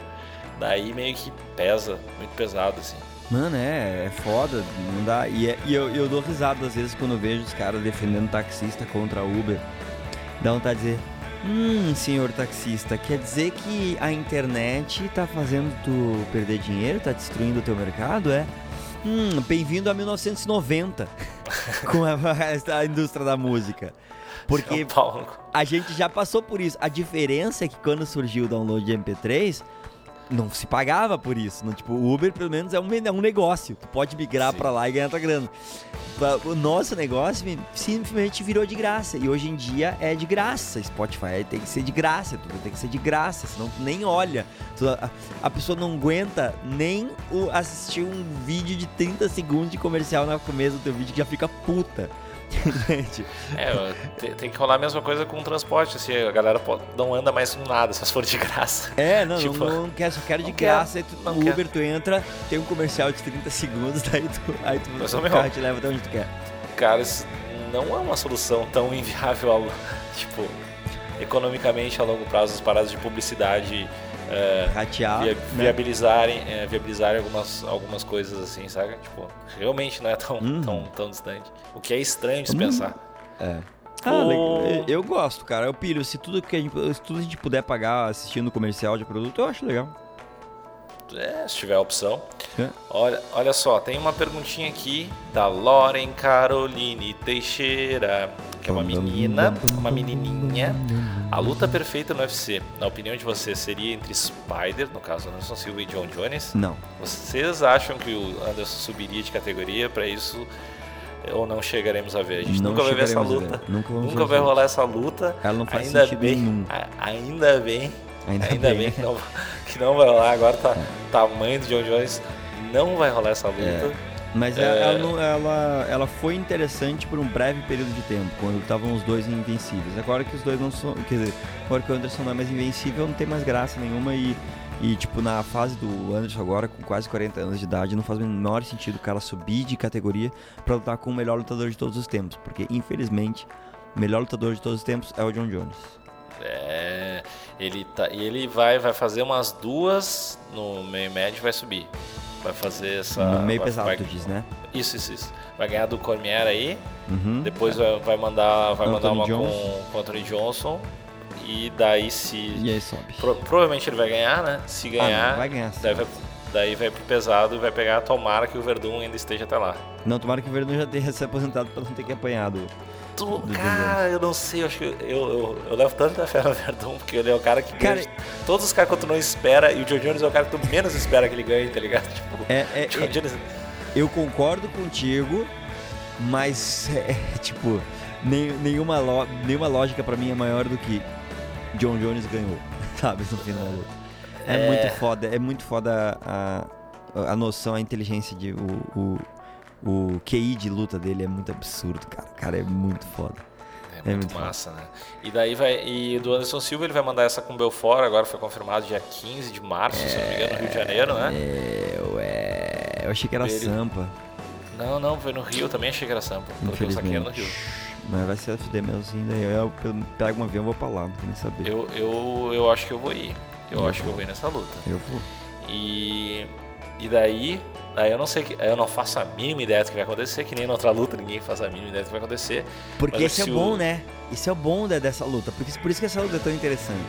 daí meio que pesa, muito pesado, assim. Mano, é, é foda, não dá. E, é- e eu, eu dou risada às vezes quando eu vejo os caras defendendo taxista contra Uber. Dá vontade de dizer, hum, senhor taxista, quer dizer que a internet tá fazendo tu perder dinheiro, tá destruindo o teu mercado, é? Hum, bem-vindo a 1990 com a, a indústria da música. Porque a gente já passou por isso. A diferença é que quando surgiu o download de MP3, não se pagava por isso. Não, tipo, o Uber, pelo menos, é um, é um negócio. Tu pode migrar pra lá e ganhar tua grana. O nosso negócio simplesmente virou de graça. E hoje em dia é de graça. Spotify tem que ser de graça. Tudo tem que ser de graça. Senão tu nem olha. Tu- a, a pessoa não aguenta nem o- assistir um vídeo de 30 segundos de comercial no começo do teu vídeo que já fica puta. Gente, É, tem, tem que rolar a mesma coisa com o transporte, assim, a galera pô, não anda mais com nada, se for de graça. É, não, Tipo, não, não quer, só quero de graça. Aí tu, no. Uber tu entra, tem um comercial de 30 segundos, daí tu, aí tu Mas, o meu, carro te leva até onde tu quer. Cara, isso não é uma solução tão inviável, a lo- tipo, economicamente a longo prazo, as paradas de publicidade é, Ratear, via- né? viabilizarem, é, viabilizarem algumas, algumas coisas assim, sabe? Tipo, realmente não é tão, Uhum. tão, tão distante. O que é estranho de se pensar. É. Ah, eu gosto, cara. Eu pilho. Se tudo que a gente, se tudo a gente puder pagar assistindo comercial de produto, eu acho legal. É, se tiver a opção. É. Olha, olha só, tem uma perguntinha aqui da Loren Caroline Teixeira, que é uma menina, uma menininha. A luta perfeita no UFC, na opinião de vocês, seria entre Spider, no caso Anderson Silva e John Jones? Não. Vocês acham que o Anderson subiria de categoria para isso ou não chegaremos a ver? A gente Não nunca vai ver essa luta. Nunca Nunca vai rolar essa luta. Ela não faz ainda sentido bem, nenhum. a- ainda bem Ainda, Ainda bem, que, não, que não vai rolar. Agora tá tamanho do John Jones. Não vai rolar essa luta. Mas É. ela, ela, ela, foi interessante por um breve período de tempo, quando estavam os dois invencíveis. Agora que os dois não são. Quer dizer, agora que o Anderson não é mais invencível, não tem mais graça nenhuma e. E, tipo, na fase do Anderson agora, com quase 40 anos de idade, não faz o menor sentido o cara subir de categoria pra lutar com o melhor lutador de todos os tempos. Porque, infelizmente, o melhor lutador de todos os tempos é o John Jones. É, ele tá, e ele vai, vai fazer umas duas no meio médio e vai subir. Vai fazer essa. no meio vai- pesado, vai- tu diz, né? Isso, isso, isso. Vai ganhar do Cormier aí. Uhum. Depois vai, vai mandar, vai mandar Anthony uma Johnson. com, Anthony Johnson. E daí se. E aí sobe. pro- provavelmente ele vai ganhar, né? Se Ah, ganhar. não, vai ganhar. daí, vai, daí vai pro pesado e vai pegar. Tomara que o Verdun ainda esteja até lá. Não, tomara que o Verdun já tenha se aposentado pra não ter que apanhar Tu, Do cara, eu não sei, eu acho que eu, eu, eu levo tanta fé no Verdun, porque ele é o cara que Cara, ganha. Todos os caras que tu não espera, e o John Jones é o cara que tu menos espera que ele ganhe, tá ligado? Tipo, É, é, John é- Jones. eu concordo contigo, mas é, tipo, nem- nenhuma, lo- nenhuma lógica pra mim é maior do que John Jones ganhou, sabe, no final da luta. É, É. muito foda, é muito foda a, a noção, a inteligência de o, o, o QI de luta dele é muito absurdo, cara. O cara é muito foda. É muito, muito foda. massa, né? E daí vai. E do Anderson Silva ele vai mandar essa com o Belfort, agora foi confirmado dia 15 de março, se não me engano, no Rio de Janeiro, né? É, ué, eu achei que era Ele- Sampa, Não, não, foi no Rio, também achei que era Sampa. Pelo que eu saquei no. Rio. Mas vai ser FD mesmo assim, daí eu, eu pego um avião e vou pra lá, não quero nem saber. Eu, eu, eu acho que eu vou ir. Eu Eu acho que eu vou ir nessa luta. eu vou. E, e daí, daí eu não sei, que- eu não faço a mínima ideia do que vai acontecer, que nem na outra luta ninguém faz a mínima ideia do que vai acontecer. Porque Mas esse é se bom, o- né? Esse é o bom dessa luta. Porque, por isso que essa luta é tão interessante.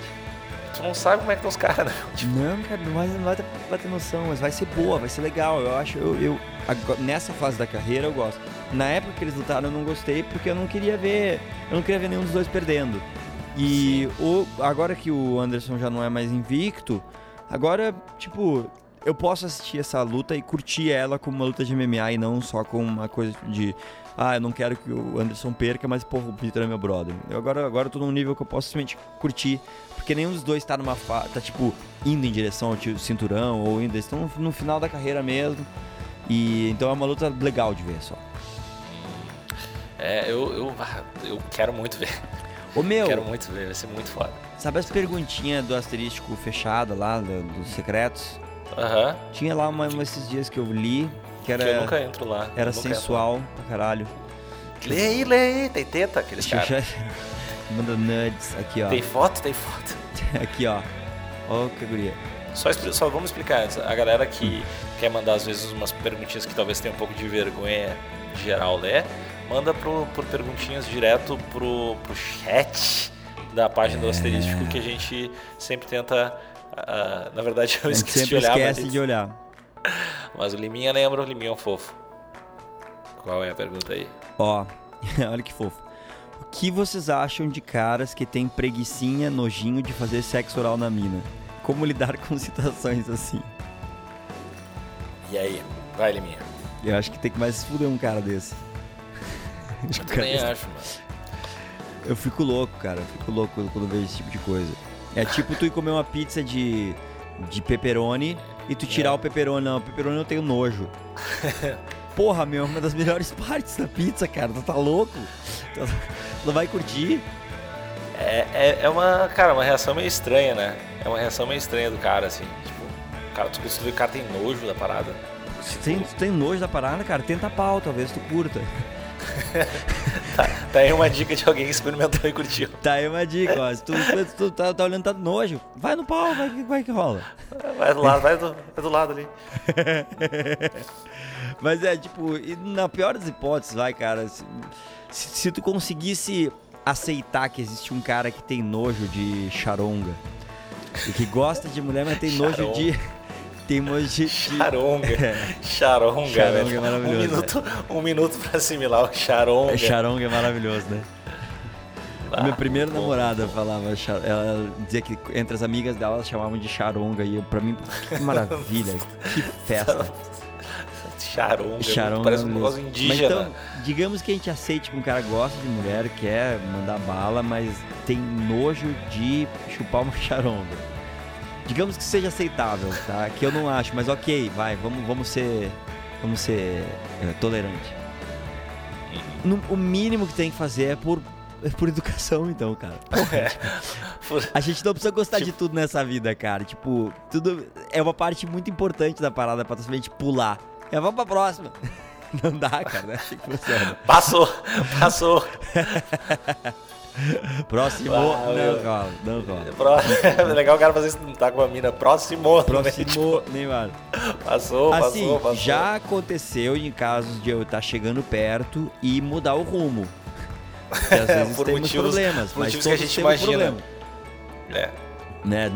Tu não sabe como é que estão os caras, né? Tipo, Não, cara, não vai, não vai, ter, vai ter noção, mas vai ser boa, vai ser legal. Eu acho, eu, eu agora- nessa fase da carreira eu gosto. Na época que eles lutaram eu não gostei porque eu não queria ver, eu não queria ver nenhum dos dois perdendo. E o, agora que o Anderson já não é mais invicto, agora, tipo, eu posso assistir essa luta e curtir ela como uma luta de MMA e não só como uma coisa de ah, eu não quero que o Anderson perca, mas porra, o Peter é meu brother. Eu agora, agora eu tô num nível que eu posso simplesmente curtir, porque nenhum dos dois tá numa fa tá tipo indo em direção ao cinturão ou indo, eles estão no, no final da carreira mesmo. E então é uma luta legal de ver só. é, eu, eu, ah, eu quero muito ver. Ô meu, Quero muito ver, vai ser muito foda. sabe as perguntinhas do asterístico fechado lá, do- dos secretos? Aham. Tinha lá uma, uma esses dias que eu li, que era, Que eu nunca entro lá. era sensual pra caralho. Lê aí, lê aí, tem teta aqueles caras. Manda nudes aqui, ó. Tem foto, tem foto. Aqui, ó. Ó, que guria. Só, só vamos explicar antes. A galera que quer mandar às vezes umas perguntinhas que talvez tenha um pouco de vergonha geral ler, manda pro, por perguntinhas direto pro, pro chat da página É. do asterístico que a gente sempre tenta. Ah, na verdade, eu esqueci de olhar, esquece mas, de olhar. mas o Liminha lembra, o Liminha é um fofo. Qual é a pergunta aí? Ó, olha que fofo. O que vocês acham de caras que têm preguiçinha, nojinho de fazer sexo oral na mina? Como lidar com situações assim? E aí? Vai, Liminha. Eu acho que tem que mais se fuder um cara desse. Eu cara também desse- acho, mano. Eu fico louco, cara. Eu fico louco quando, quando vejo esse tipo de coisa. É tipo tu ir comer uma pizza de, de pepperoni e tu tirar É. o pepperoni. Não, o pepperoni eu tenho nojo. Porra, meu, é uma das melhores partes da pizza, cara. Tu tá louco? Tu não vai curtir? É, é, é uma, cara, uma reação meio estranha, né? É uma reação meio estranha do cara, assim. Tipo, cara, tu costuma ver que o cara tem nojo da parada. Se tem, tu tem nojo da parada, cara, tenta pau, talvez tu curta. Tá, tá aí uma dica de alguém que experimentou e curtiu. Tá aí uma dica, ó. Se tu, tu tá, tá olhando tá nojo, vai no pau, vai, que- vai que rola. Vai do lado, vai do, vai do lado ali. Mas é, tipo, na pior das hipóteses, vai, cara, se, se- se tu conseguisse aceitar que existe um cara que tem nojo de charonga e que gosta de mulher, mas tem nojo de. Tem de. de- Charonga. É. Charonga, Charonga velho. é maravilhoso, Um minuto, um minuto pra assimilar o charonga. É, charonga é maravilhoso, né? A minha Ah, primeira bom. namorada falava, cha- ela dizia que entre as amigas dela elas chamavam de charonga e eu, pra mim, que maravilha, que festa. Charonga. Charonga Parece um é negócio mesmo. indígena. Mas então, digamos que a gente aceite que um cara gosta de mulher, quer mandar bala, mas tem nojo de chupar uma charonga. Digamos que seja aceitável, tá? Que eu não acho, mas ok, vai, vamos, vamos ser. Vamos ser é, tolerante. No- o mínimo que tem que fazer é por, é por educação, então, cara. Porra, Por- a gente não precisa gostar de Tipo- tudo nessa vida, cara. Tipo, tudo é uma parte muito importante da parada pra simplesmente pular. É, vamos pra próxima. Não dá, cara, né? Assim que funciona. Passou, passou. Próximo, Ah, não meu. rola, não rola. Pró- É legal o cara fazer isso, não tá com a mina. Próximo. né? Próximo, Tipo, Neymar. passou, Assim, passou, passou. já aconteceu em casos de eu estar chegando perto e mudar o rumo. Que às vezes Por temos motivos- problemas, por mas motivos que a gente imagina. É. Né?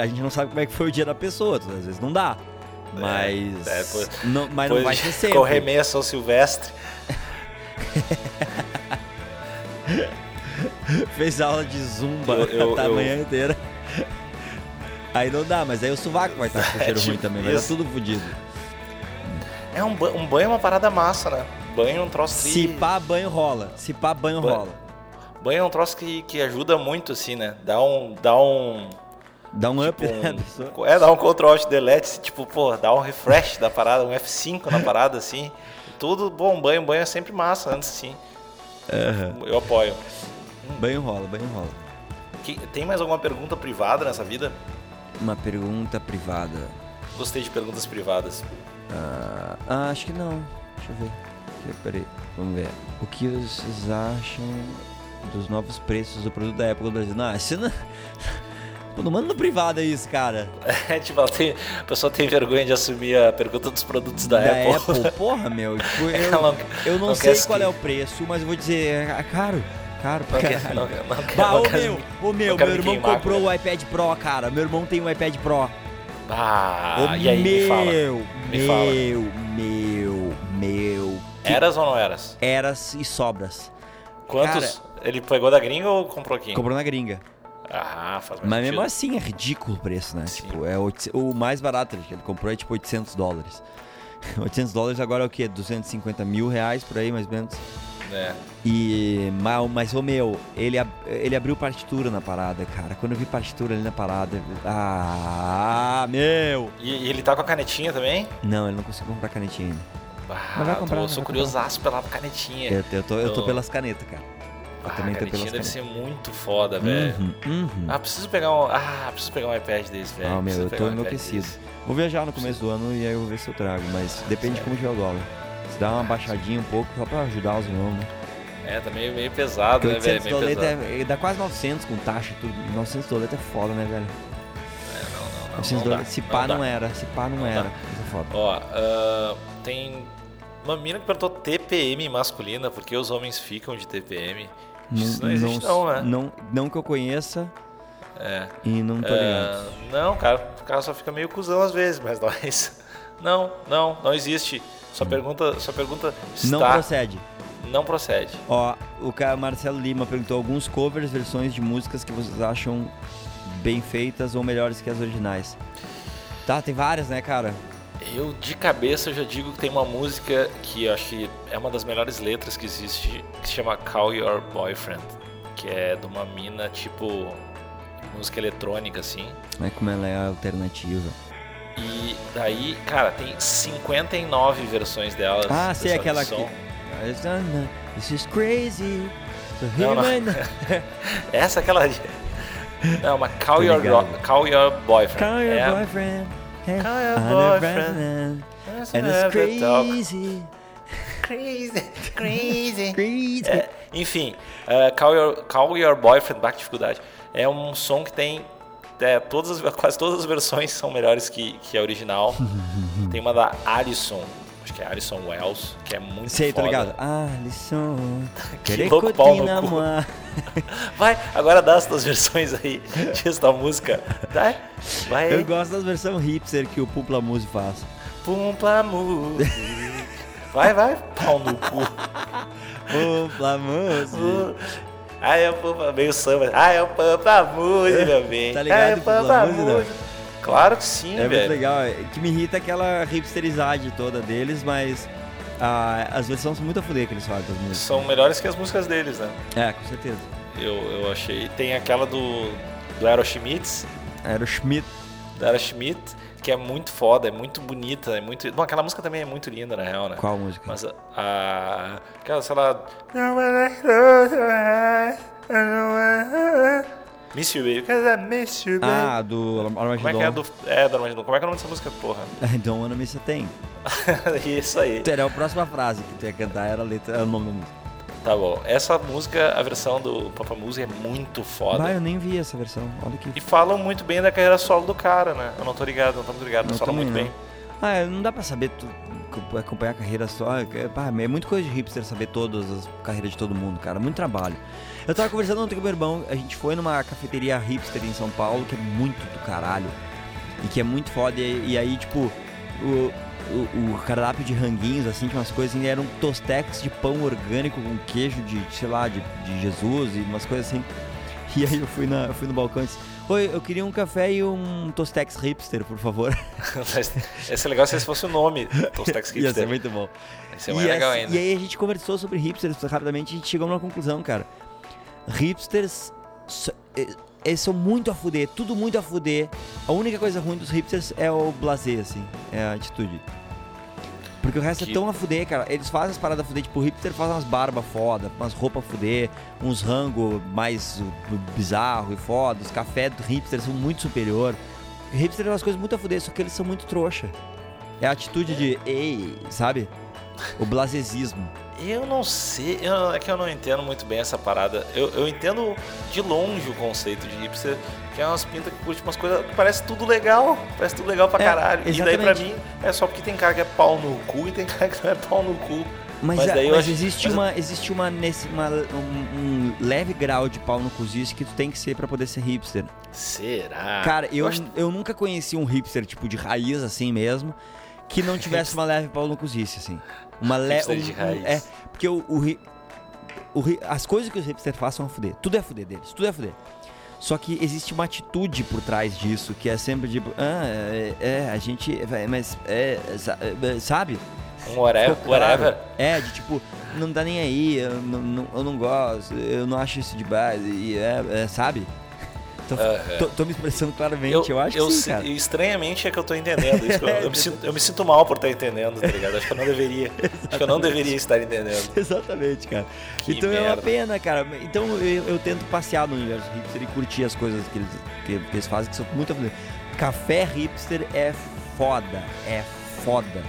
A gente não sabe como é que foi o dia da pessoa, às vezes não dá. Mas, é, pois- não, mas não vai ser sempre. Correr meia São Silvestre. Fez aula de zumba Eu- eu- a eu- manhã inteira. Aí não dá, mas aí o sovaco vai estar com É, cheiro ruim tipo também, vai estar tudo fodido. É um, ba- um banho é uma parada massa, né? Banho é um troço que. Se pá, banho rola. Se pá, banho Ba- rola. Banho é um troço que, que ajuda muito, assim, né? Dá um. Dá um. Dá um up, tipo, né, um- pessoa? É, dá um Ctrl Alt Delete, tipo, pô, dá um refresh da parada, um F5 na parada, assim. Tudo bom, banho, banho é sempre massa antes, sim. Eu apoio. Banho rola, banho rola. Que- tem mais alguma pergunta privada nessa vida? Uma pergunta privada. Gostei de perguntas privadas. Ah, ah, acho que não. Deixa eu ver. Aqui, Peraí, vamos ver. O que vocês acham dos novos preços do produto da Apple no Brasil? Não, você não... Pô, não manda no privado isso, cara. É, tipo, tem, a pessoa tem vergonha de assumir a pergunta dos produtos da, Apple. Porra, meu. Tipo, eu, não- eu não, não sei qual que- é o preço, mas eu vou dizer, é caro. Caro pra caralho. Bah, ô meu, ô meu, meu irmão queimar, comprou cara. o iPad Pro, cara. Meu irmão tem um iPad Pro. Ah, Ô, e aí, meu, me fala. Me fala. meu, meu, meu. Que Eras ou não eras? eras e sobras. Quantos? Ele pegou da gringa ou comprou aqui? Comprou na gringa. Ah, faz mais Mas mesmo sentido. assim é ridículo o preço, né? Sim. Tipo, é o mais barato que ele comprou é tipo 800 dólares. 800 dólares agora é o quê? 250 mil reais por aí, mais ou menos. É. E, mas, mas ô meu, ele, ab- ele abriu partitura na parada, cara. Quando eu vi partitura ali na parada, ah, meu! E, e ele tá com a canetinha também? Não, ele não conseguiu comprar canetinha ainda. Ah, Mas vai comprar, eu sou curiosaço pela canetinha. Eu, eu, tô, eu tô pelas canetas, cara. Eu ah, também a tô canetinha pelas deve canetas. ser muito foda, velho. Uhum, uhum. Ah, preciso pegar um. Ah, preciso pegar um iPad desse, velho. Ah, meu, Preciso eu tô um enlouquecido. desse. Vou viajar no começo do ano e aí eu vou ver se eu trago, mas depende de como tiver o dólar. Se dá uma baixadinha um pouco, só pra ajudar os irmãos, né? É, tá meio, meio pesado, Porque né, velho? 800 Meio doleta pesado. é, dá quase 900 com taxa e tudo. 900 doleta é foda, né, velho? É, não, não, não. 900 não doleta, dá, se pá dá. não, era, se pá não, Não era. dá. Isso é foda. Ó, ah, tem uma mina que perguntou TPM masculina, por que os homens ficam de TPM? Isso não existe não, né? não, não que eu conheça É. e não tô ligado. Ah, não, cara, o cara só fica meio cuzão às vezes, mas nós. Não, não, não existe. Sua pergunta, sua pergunta Não está. procede. não procede. Ó, o cara Marcelo Lima perguntou alguns covers, versões de músicas que vocês acham bem feitas ou melhores que as originais. Tá, tem várias, né, cara? Eu de cabeça já digo que tem uma música que eu acho que é uma das melhores letras que existe, que se chama Call Your Boyfriend, que é de uma mina tipo música eletrônica assim. É como ela é alternativa. E daí, cara, tem 59 versões delas. Ah, sei aquela que. This is crazy. So Não, não. Essa é aquela. Não, mas Call, your, Call Your Boyfriend. Call your é, boyfriend. Hey, Call your boyfriend. And it's crazy. Crazy, crazy. Crazy. É, enfim, uh, Call, Your, Call Your Boyfriend, Back Dificuldade, é um som que tem. É, todas as, quase todas as versões são melhores que, que a original. tem uma da Alison, acho que é Alison Wells, que é muito Sei, foda. ligado. Alisson. Que louco pau no cu. Vai, agora dá as tuas versões aí disso da música. Vai, vai Eu gosto das versões hipster que o Pupla Muse faz. Pumpa Music. Vai, vai, pau no cu. Pupla Muse. Ai, eu pumpa, meio samba. Ai, eu pumpa Music, meu bem. Tá ligado Pumpa pumpa Music, não? Music. Claro que sim, É muito velho. legal. é Que me irrita aquela hipsterizade toda deles, mas ah, as versões são muito a fuder que eles fazem das músicas. São melhores que as músicas deles, né? É, com certeza. Eu, eu achei. Tem aquela do, do Aerosmith. do Aerosmith, que é muito foda, é muito bonita, é muito. Bom, aquela música também é muito linda, na real, né? Qual música? Mas a. a aquela, sei lá. Miss You Baby. Cause I miss you, baby. Ah, do Armageddon. Como é que é do. É, do Armageddon. Como é que é o nome dessa música, porra? I don't wanna miss a thing. Isso aí. Era a próxima frase que tu ia cantar, era a letra, era o nome da música. Tá bom. Essa música, a versão do Papa Music é muito foda. Bah, eu nem vi essa versão. Olha que. E falam muito bem da carreira solo do cara, né? Eu não tô ligado, não tô muito ligado, mas falam muito não. bem. Ah, não dá pra saber tu, co- acompanhar a carreira só. é- pá, é muito coisa de hipster saber todas as carreiras de todo mundo, cara. Muito trabalho. Eu tava conversando ontem com meu irmão, a gente foi numa cafeteria hipster em São Paulo, que é muito do caralho. E que é muito foda. E, e aí, tipo, o, o, o cardápio de ranguinhos, assim, tinha umas coisas assim, eram tostex de pão orgânico com queijo de, sei lá, de, de Jesus e umas coisas assim. E aí eu fui, na, eu fui no balcão e disse, Oi, eu queria um café e um tostex hipster, por favor. Ia ser legal se esse fosse o nome, Tostex Ia ser Hipster. muito bom. Ia ser mais e, legal assim- ainda. e aí a gente conversou sobre hipsters rapidamente e a gente chegou numa conclusão, cara. Hipsters eh, eles são muito a fuder, tudo muito a fuder. A única coisa ruim dos hipsters é o blazer, assim, é a atitude. Porque o resto Que- é tão a fuder, cara. Eles fazem as paradas a fuder, tipo, o hipster faz umas barbas foda, umas roupas a fuder, uns rango mais bizarro e foda. Os cafés do hipster são muito superior. O hipster é umas coisas muito a fuder, só que eles são muito trouxa. É a atitude de, ei, sabe? O blasesismo. Eu não sei, eu- é que eu não entendo muito bem essa parada. Eu, eu entendo de longe o conceito de hipster, que é umas pintas que curte umas coisas que parece tudo legal, parece tudo legal pra É, caralho. E daí pra exatamente. mim é só porque tem cara que é pau no cu e tem cara que não é pau no cu. Mas, Mas é- eu mas acho- existe, mas- uma, existe uma, nesse, uma- um, um leve grau de pau no cozice que tu tem que ser pra poder ser hipster. Será? Cara, eu, acho- eu nunca conheci um hipster, tipo, de raiz assim mesmo, que não tivesse uma leve pau no cozice, assim. Uma leve. Raiz. é, porque o, o, o as coisas que os hipsters fazem são a fuder. Tudo é fuder deles, tudo é fuder. Só que existe uma atitude por trás disso, que é sempre tipo, ah, é, é, a gente. Mas, é, é, sabe? Um whatever, whatever. É, de tipo, não tá nem aí, eu não, não- eu não gosto, eu não acho isso de base, e é, é, sabe? Tô, Aham. tô, tô me expressando claramente, eu, acho que sim, cara. estranhamente é que eu tô entendendo isso. eu, eu me sinto, eu me sinto mal por estar entendendo, tá ligado? Acho que eu não deveria. acho que eu não deveria estar entendendo. Exatamente, cara. Que então é uma merda. pena, cara. Então eu, eu tento passear no universo hipster e curtir as coisas que eles, que, que eles fazem, que são muito. Café hipster é foda, é foda.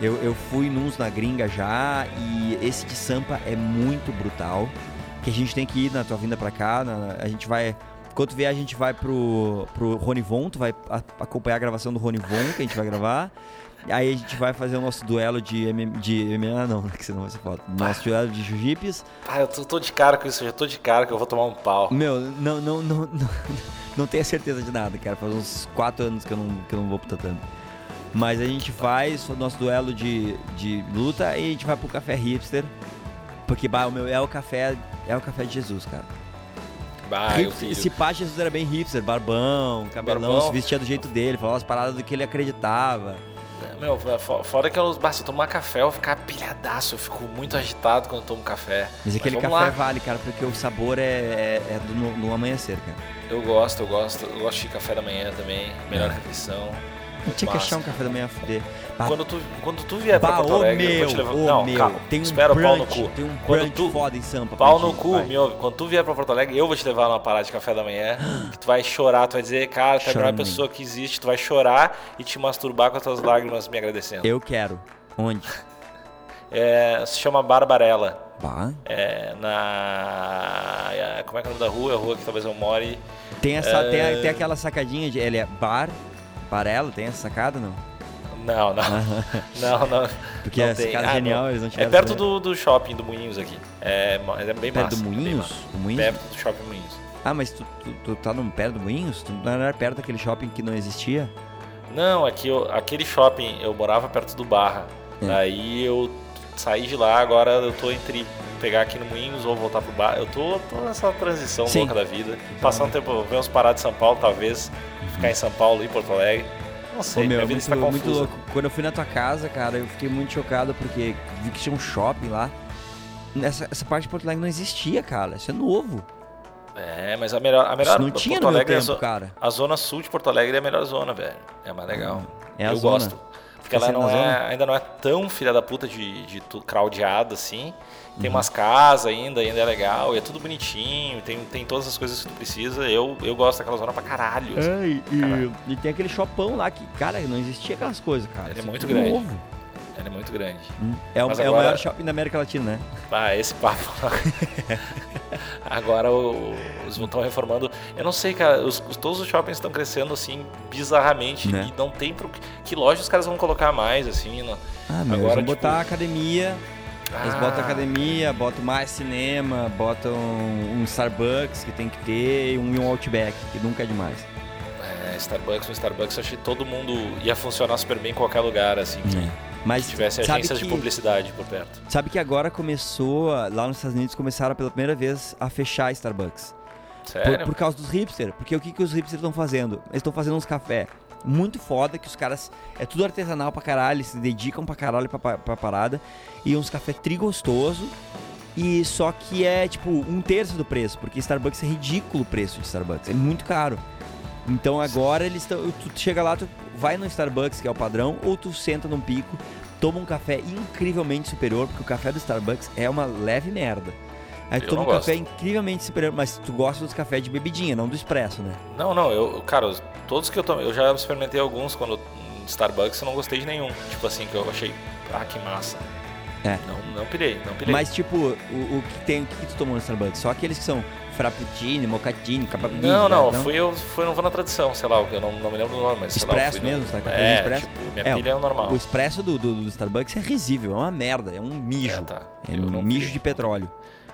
Eu, eu fui nos na gringa já e esse de Sampa é muito brutal. Que a gente tem que ir na tua vinda pra cá. na- a gente vai. Tu vier, a gente vai pro, pro Rony Von, tu vai a- acompanhar a gravação do Rony Von que a gente vai gravar. Aí a gente vai fazer o nosso duelo de, MM, de MMA, não, que senão vai ser foda. Nosso duelo de jiu-jitsu. Ah, eu tô, tô de cara com isso, eu já tô de cara que eu vou tomar um pau. Meu, não, não, não, não, não tenho certeza de nada, cara. Faz uns 4 anos que eu não, que eu não vou pro tatame. Mas a gente faz o nosso duelo de, de luta e a gente vai pro café hipster. Porque bah, o meu é o café, é o café de Jesus, cara. Eu Hipster, esse pá Jesus era bem hipster, barbão, cabelão, Barbão. se vestia do jeito dele, falava as paradas do que ele acreditava. Meu, fo- fora que eu, se eu tomar café, eu ficar pilhadaço. Eu fico muito agitado quando eu tomo café. Mas aquele vamos café lá. vale, cara, porque o sabor é, é, é do, no, no amanhecer, cara. Eu gosto, eu gosto. Eu gosto de café da manhã também. Melhor refeição. Tinha que achar um café da manhã a fuder. Quando tu, quando tu vier pra bah, Porto ô Alegre, eu vou meu, te levar. Não, meu, calma. tem um espera o pau no brunch, cu. tem um Quando brunch tu, foda em Sampa. Pau pra no cu, vai. me ouve. Quando tu vier pra Porto Alegre, eu vou te levar numa parada de café da manhã. Que tu vai chorar, tu vai dizer, cara, tu é a melhor pessoa que existe. Tu vai chorar e te masturbar com as tuas lágrimas me agradecendo. Eu quero. Onde? É, se chama Barbarella. Bah. É, na. é, Como é que é o nome da rua? É a rua que talvez eu more. Tem, essa, tem, a- É. tem aquela sacadinha de. Ele é bar, barelo, tem essa sacada, não? Não, não. não, não. Porque não essa tem. cara Ah, genial, não. eles não É tiveram perto essa- do, do shopping do Moinhos aqui. É, é bem Perto massa. do bem Moinhos? O Moinhos? Perto do shopping Moinhos. Ah, mas tu, tu, tu tá no perto do Moinhos? Tu não era perto daquele shopping que não existia? Não, aqui eu- aquele shopping eu morava perto do Barra. É. Daí eu saí de lá, agora eu tô entre pegar aqui no Moinhos ou voltar pro Barra. Eu tô, tô nessa transição Sim. louca da vida. Passar um tempo, ver uns paradas de São Paulo, talvez. Ficar em São Paulo e Porto Alegre. Não sei, Ô, meu, é muito, muito louco. Quando eu fui na tua casa, cara, eu fiquei muito chocado porque vi que tinha um shopping lá. Essa, essa parte de Porto Alegre não existia, cara. Isso é novo. É, mas a melhor, a melhor Isso não tinha Porto Alegre é a tempo, zo- cara. A zona sul de Porto Alegre é a melhor zona, velho. É a mais legal. É a eu zona. gosto. Porque ela sempre não é, ainda não é tão filha da puta de, de tu, crowdeada assim. Uhum. Tem umas casas ainda, ainda é legal, e é tudo bonitinho, tem, tem todas as coisas que tu precisa. Eu, eu gosto daquela zona pra caralho. assim. É, e, Caralho. e tem aquele shopão lá que, cara, não existia aquelas coisas, cara. Ele é Isso muito grande. novo. Ele é muito grande. Hum. É, o, Mas é o agora- maior shopping da América Latina, né? Ah, esse papo. Agora o- os estão reformando. Eu não sei, cara. os- os- todos os shoppings estão crescendo assim bizarramente Né? e não tem pro que loja os caras vão colocar mais assim. Não. Ah, meu, Agora, eles vão tipo- botar academia, eles Ah, botam academia, botam mais cinema, botam um Starbucks que tem que ter e um, Outback, que nunca é demais. É, Starbucks, um Starbucks, eu achei que todo mundo ia funcionar super bem em qualquer lugar assim. Que Mas tivesse sabe agências que, de publicidade por perto. sabe que agora começou, lá nos Estados Unidos começaram pela primeira vez a fechar Starbucks. Por, Sério? por causa dos hipsters. Porque o que, que os hipsters estão fazendo? Eles estão fazendo uns café muito foda, que os caras. É tudo artesanal pra caralho, se dedicam pra caralho pra, pra, pra parada. E uns café trigostoso. E só que é tipo um terço do preço, porque Starbucks é ridículo o preço de Starbucks, é muito caro. Então agora eles estão. Tu chega lá, tu vai no Starbucks, que é o padrão, ou tu senta num pico, toma um café incrivelmente superior, porque o café do Starbucks é uma leve merda. Aí tu Eu toma um não café incrivelmente superior, mas tu gosta dos cafés de bebidinha, não do expresso, né? Não, não, eu, cara, os- todos que eu tomei, eu já experimentei alguns quando Starbucks eu não gostei de nenhum. Tipo assim, que eu achei, ah, que massa. É. Não, não pirei, não pirei. Mas tipo, o, o que tem, o que, tu tomou no Starbucks? Só aqueles que são frappuccino, mocatini, cappuccino, Não, não, né? fui eu fui, não vou na tradição, sei lá, eu não, não me lembro do nome, mas Expresso fui no- mesmo, tá? Café É, expresso? tipo, minha É, pilha é o normal. O expresso do, do, do Starbucks é risível, é uma merda, é um mijo. É, tá. É um não mijo vi. de petróleo.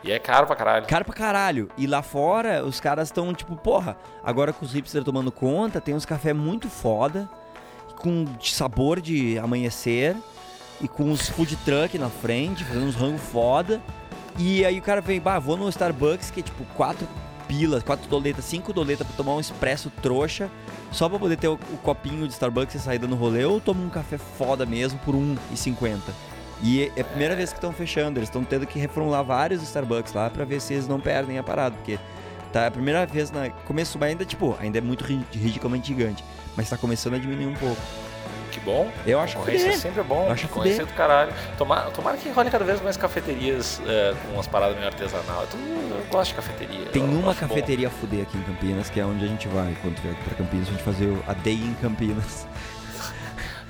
E é caro pra caralho. Caro pra caralho. E lá fora, os caras estão tipo, porra, agora com os hipsters tomando conta, tem uns café muito foda, com sabor de amanhecer, e com uns food truck na frente, fazendo uns rango foda. E aí o cara vem, bah, vou no Starbucks, que é tipo quatro pilas, quatro doletas, cinco doletas pra tomar um expresso trouxa, só pra poder ter o, o copinho de Starbucks e sair dando rolê, ou tomo um café foda mesmo por R$1,50. E é a primeira vez que estão fechando, eles estão tendo que reformular vários Starbucks lá pra ver se eles não perdem a parada, porque tá é a primeira vez na começo, mas ainda tipo, ainda é muito ri- ridiculamente gigante, mas tá começando a diminuir um pouco. Que bom. Eu acho Concorrência fuder. sempre é bom. Eu acho Concorrência fuder. do caralho. Tomara, tomara que role cada vez mais cafeterias é, com umas paradas meio artesanal. Eu, tô- eu gosto de cafeteria. Tem uma acho bom. cafeteria fuder aqui em Campinas, que é onde a gente vai quando vier pra Campinas, a gente fazer a Day em Campinas.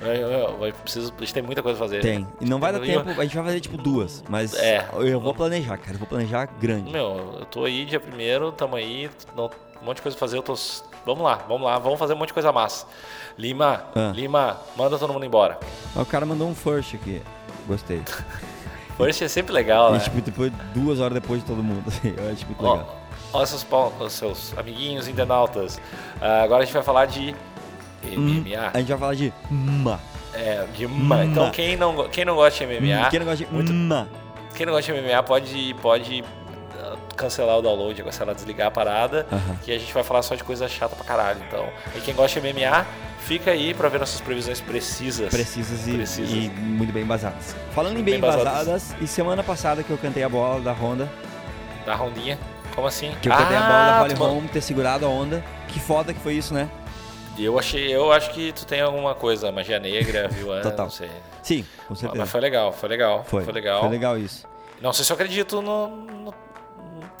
Eu preciso, a gente tem muita coisa a fazer. Tem. E não vai dar Eu- tempo, a gente vai fazer tipo duas, mas É. eu vou planejar, cara, eu vou planejar grande. Meu, eu tô aí dia primeiro, tamo aí, não- um monte de coisa pra fazer, eu tô. Vamos lá, vamos lá, vamos fazer um monte de coisa massa. Lima, Ah. Lima, manda todo mundo embora. Ó, O cara mandou um first aqui. Gostei. First é sempre legal, né? E, tipo, depois, duas horas depois de todo mundo. assim, Eu acho muito legal. ó seus, seus amiguinhos internautas. Ah, agora a gente vai falar de MMA. A gente vai falar de ma. É, de ma. Então quem não, quem não gosta de MMA, Quem não gosta de muito- ma? Quem não gosta de MMA pode, pode uh, cancelar o download, cancelar, desligar a parada, Aham. que a gente vai falar só de coisa chata pra caralho. Então, e quem gosta de MMA, fica aí pra ver nossas previsões precisas. Precisas e, Precisas. e muito bem embasadas. Falando em bem, Bem embasadas. embasadas, e semana passada que eu cantei a bola da Honda, Da rondinha. Como assim? que eu cantei a bola da Holly mandou- Home, ter segurado a onda. Que foda que foi isso, né? E eu achei, eu acho que tu tem alguma coisa, magia negra, viu? Total. Não sei. Sim, com certeza. Mas foi legal, foi legal. Foi, legal. Foi legal isso. Não sei se eu acredito no, no-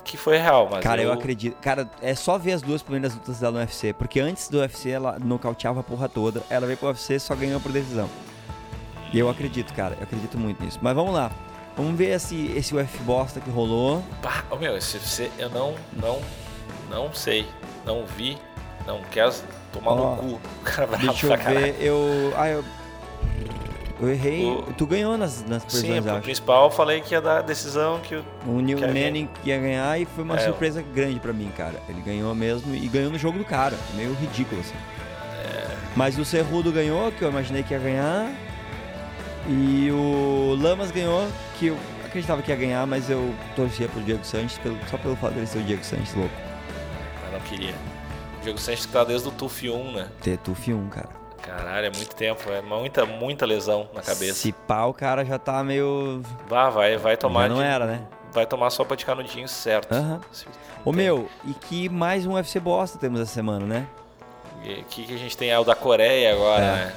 que foi real, mas Cara, eu... acredito. Cara, é só ver as duas primeiras lutas dela no UFC. Porque antes do UFC ela nocauteava a porra toda. Ela veio pro UFC e só ganhou por decisão. E eu acredito, cara. Eu acredito muito nisso. Mas vamos lá. Vamos ver esse, esse UFC bosta que rolou. Ô meu, esse UFC eu não, não, não sei, não vi, não quero tomar no cu. O cara bravo Deixa eu ver. Eu. Ah, eu. Eu errei. O- Tu ganhou nas, nas Sim, previsões, pro acho. principal eu falei que ia dar decisão que o O Neil Quer? Manning ia ganhar e foi uma É, surpresa grande pra mim, cara. Ele ganhou mesmo e ganhou no jogo do cara. Meio ridículo, assim. É. Mas o Cerrudo ganhou, que eu imaginei que ia ganhar. E o Lamas ganhou, que eu acreditava que ia ganhar, mas eu torcia pro Diego Sanches, pelo- só pelo fato dele ser o Diego Sanches louco. eu não queria. O Diego Sanches que tá desde o TUF 1, né? Ter Tuf 1, cara. Caralho, é muito tempo, é muita, muita lesão na cabeça. Se pá, o cara já tá meio. Vá, vai, vai tomar. Já não de- era, né? Vai tomar só pra de canudinho certo. Aham. Ô meu, e que mais um UFC bosta temos essa semana, né? E que, que a gente tem é o da Coreia agora, É. né?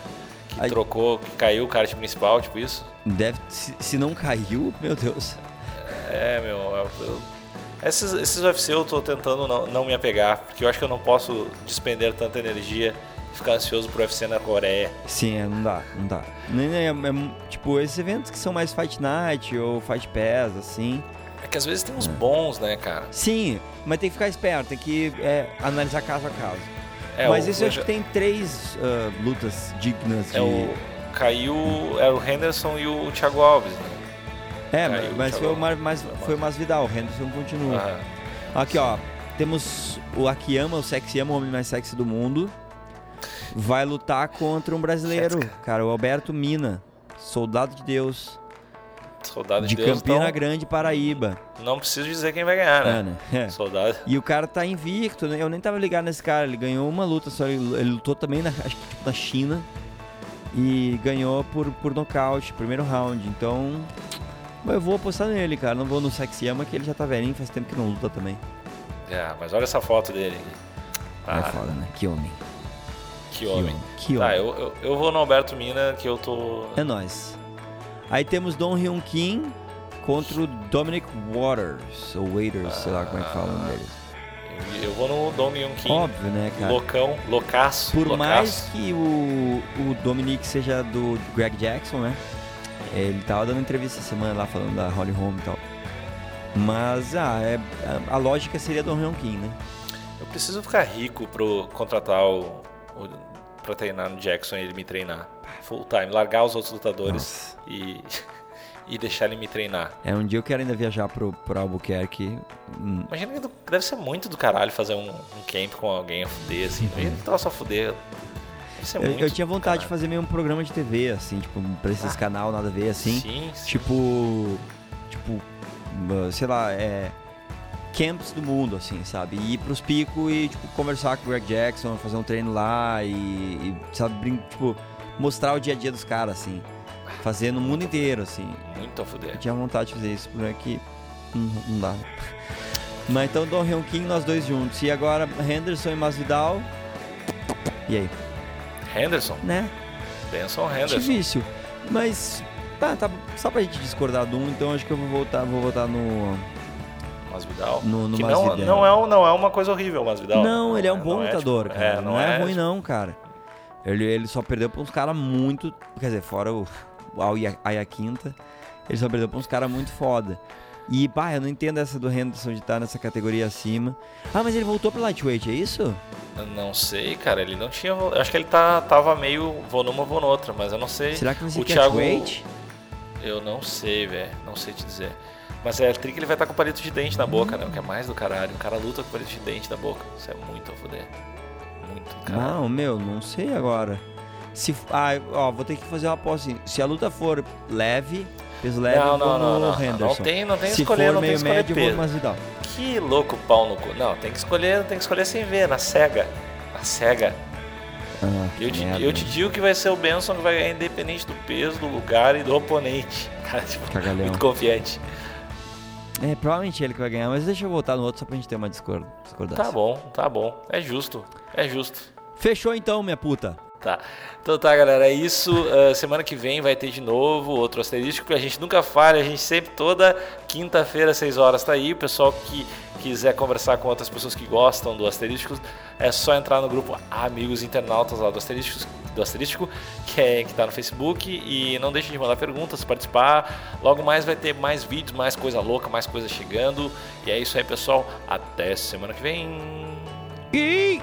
Que Aí- trocou, que caiu o kart principal, tipo isso. Deve. Se, se não caiu, meu Deus. É, meu. eu- eu- esses, esses UFC eu tô tentando não, não me apegar, porque eu acho que eu não posso despender tanta energia e ficar ansioso pro UFC na Coreia. Sim, é, não dá, não dá. É, é, tipo, esses eventos que são mais Fight Night ou Fight Pass, assim. É que às vezes tem uns bons, né, cara? Sim, mas tem que ficar esperto, tem que é, analisar caso a caso. É, mas esse eu acho que tem três ah, lutas dignas de. É o. Caiu. É o Henderson e o Thiago Alves, né? É, caiu, mas foi o, Mar, mas, Foi o Masvidal, o Henderson continua. Aham. Aqui, ó. Temos o Akiyama, o Sexyama, o homem mais sexy do mundo. Vai lutar contra um brasileiro, cara, o Alberto Mina. Soldado de Deus. Soldado de, De Deus. Campina então, Grande, Paraíba. não preciso dizer quem vai ganhar, né? É, né? É. Soldado. E o cara tá invicto, né? Eu nem tava ligado nesse cara. Ele ganhou uma luta só. Ele, ele lutou também na, acho que, tipo, na China. E ganhou por, por nocaute, primeiro round. Então. Eu vou apostar nele, cara. Não vou no Sexyama, que ele já tá velhinho, faz tempo que não luta também. É, mas olha essa foto dele. Ah, é foda, né? Que homem. que homem. Que homem. Tá, eu, eu, eu vou no Alberto Mina, que eu tô. É nóis. Aí temos Don Hyun Kim contra o Dominic Waters. Ou Waiters, sei lá como é que fala o nome dele. Eu, vou no Dong Yun Kim. Óbvio, né, cara? Loucão, loucaço. Por loucaço. mais que o, o Dominic seja do Greg Jackson, né? Ele tava dando entrevista essa semana lá falando da Holly Holm e tal. Mas ah, é, a, a lógica seria do Hyun Kim, né? Eu preciso ficar rico pro contratar o, o pra treinar no Jackson e ele me treinar full time, largar os outros lutadores e e deixar ele me treinar. É um dia eu quero ainda viajar pro, pro Albuquerque. Hum, Imagina que deve ser muito do caralho fazer um, um camp com alguém a fuder assim. Imagina que tava só fuder. Ser Eu, eu tinha vontade de fazer meio um programa de TV, assim, tipo, pra esses canal nada a ver, assim. Sim, sim. Tipo. Tipo. uh, Sei lá, é. Camps do mundo, assim, sabe? E ir pros picos e, tipo, conversar com o Greg Jackson, fazer um treino lá e, e, sabe, brin- tipo, mostrar o dia a dia dos caras, assim. Fazer no mundo inteiro, assim. Muito a fuder. Eu tinha vontade de fazer isso, por que não, não dá. Mas então, Don Hyun Kim, nós dois juntos. E agora, Henderson e Masvidal. E aí? Henderson, Né? Benson Henderson. Difícil. Mas. Tá, tá. Só pra gente discordar do um, então acho que eu vou voltar, vou votar no. Masvidal. No- no que não, Masvidal. não, é, um- não é uma coisa horrível, Masvidal. não, ele é um não bom é, lutador, tipo, cara. É, não, é, ruim, tipo, não, cara. Ele, ele só perdeu pra uns caras muito. Quer dizer, fora o, o Aya- Ayaquinta, ele só perdeu pra uns caras muito foda. E, pá, eu não entendo essa do Henderson de estar nessa categoria acima. Ah, mas ele voltou pro lightweight, é isso? Eu não sei, cara. Ele não tinha. Eu acho que ele tá, tava meio vou numa, vou noutra, mas eu não sei. Será que não se o Thiago. catchweight? Eu não sei, velho. Não sei te dizer. Mas é tri que ele vai estar com palito de dente na boca, né? O que é mais do caralho. O cara luta com palito de dente na boca. Isso é muito a fuder. Muito caralho. Não, meu, não sei agora. Se, ah, ó, vou ter que fazer uma aposta assim. Se a luta for leve, Peso leve, Não, não, não, não. Henderson. Não tem, não tem Se escolher, não tem escolher médio, peso. no Masvidal. Que louco pau no cu. Não, tem que escolher, tem que escolher sem ver, na cega. Na cega. Ah, Eu te, merda. eu te digo que vai ser o Benson que vai ganhar independente do peso, do lugar e do oponente. Cara, tipo, Cagalhão. muito confiante. É, provavelmente ele que vai ganhar, mas deixa eu voltar no outro só pra gente ter uma discord- discordância. Tá bom, tá bom. É justo. É justo. Fechou então, minha puta. Tá. Então tá, galera, é isso. Ah, semana que vem vai ter de novo outro asterístico a gente nunca falha, a gente sempre toda quinta-feira, 6 horas tá aí. O pessoal que quiser conversar com outras pessoas que gostam do asterístico, é só entrar no grupo Amigos Internautas lá do asterístico, do asterístico que é que tá no Facebook e não deixe de mandar perguntas, participar. Logo mais vai ter mais vídeos, mais coisa louca, mais coisa chegando. E é isso aí, pessoal. Até semana que vem. E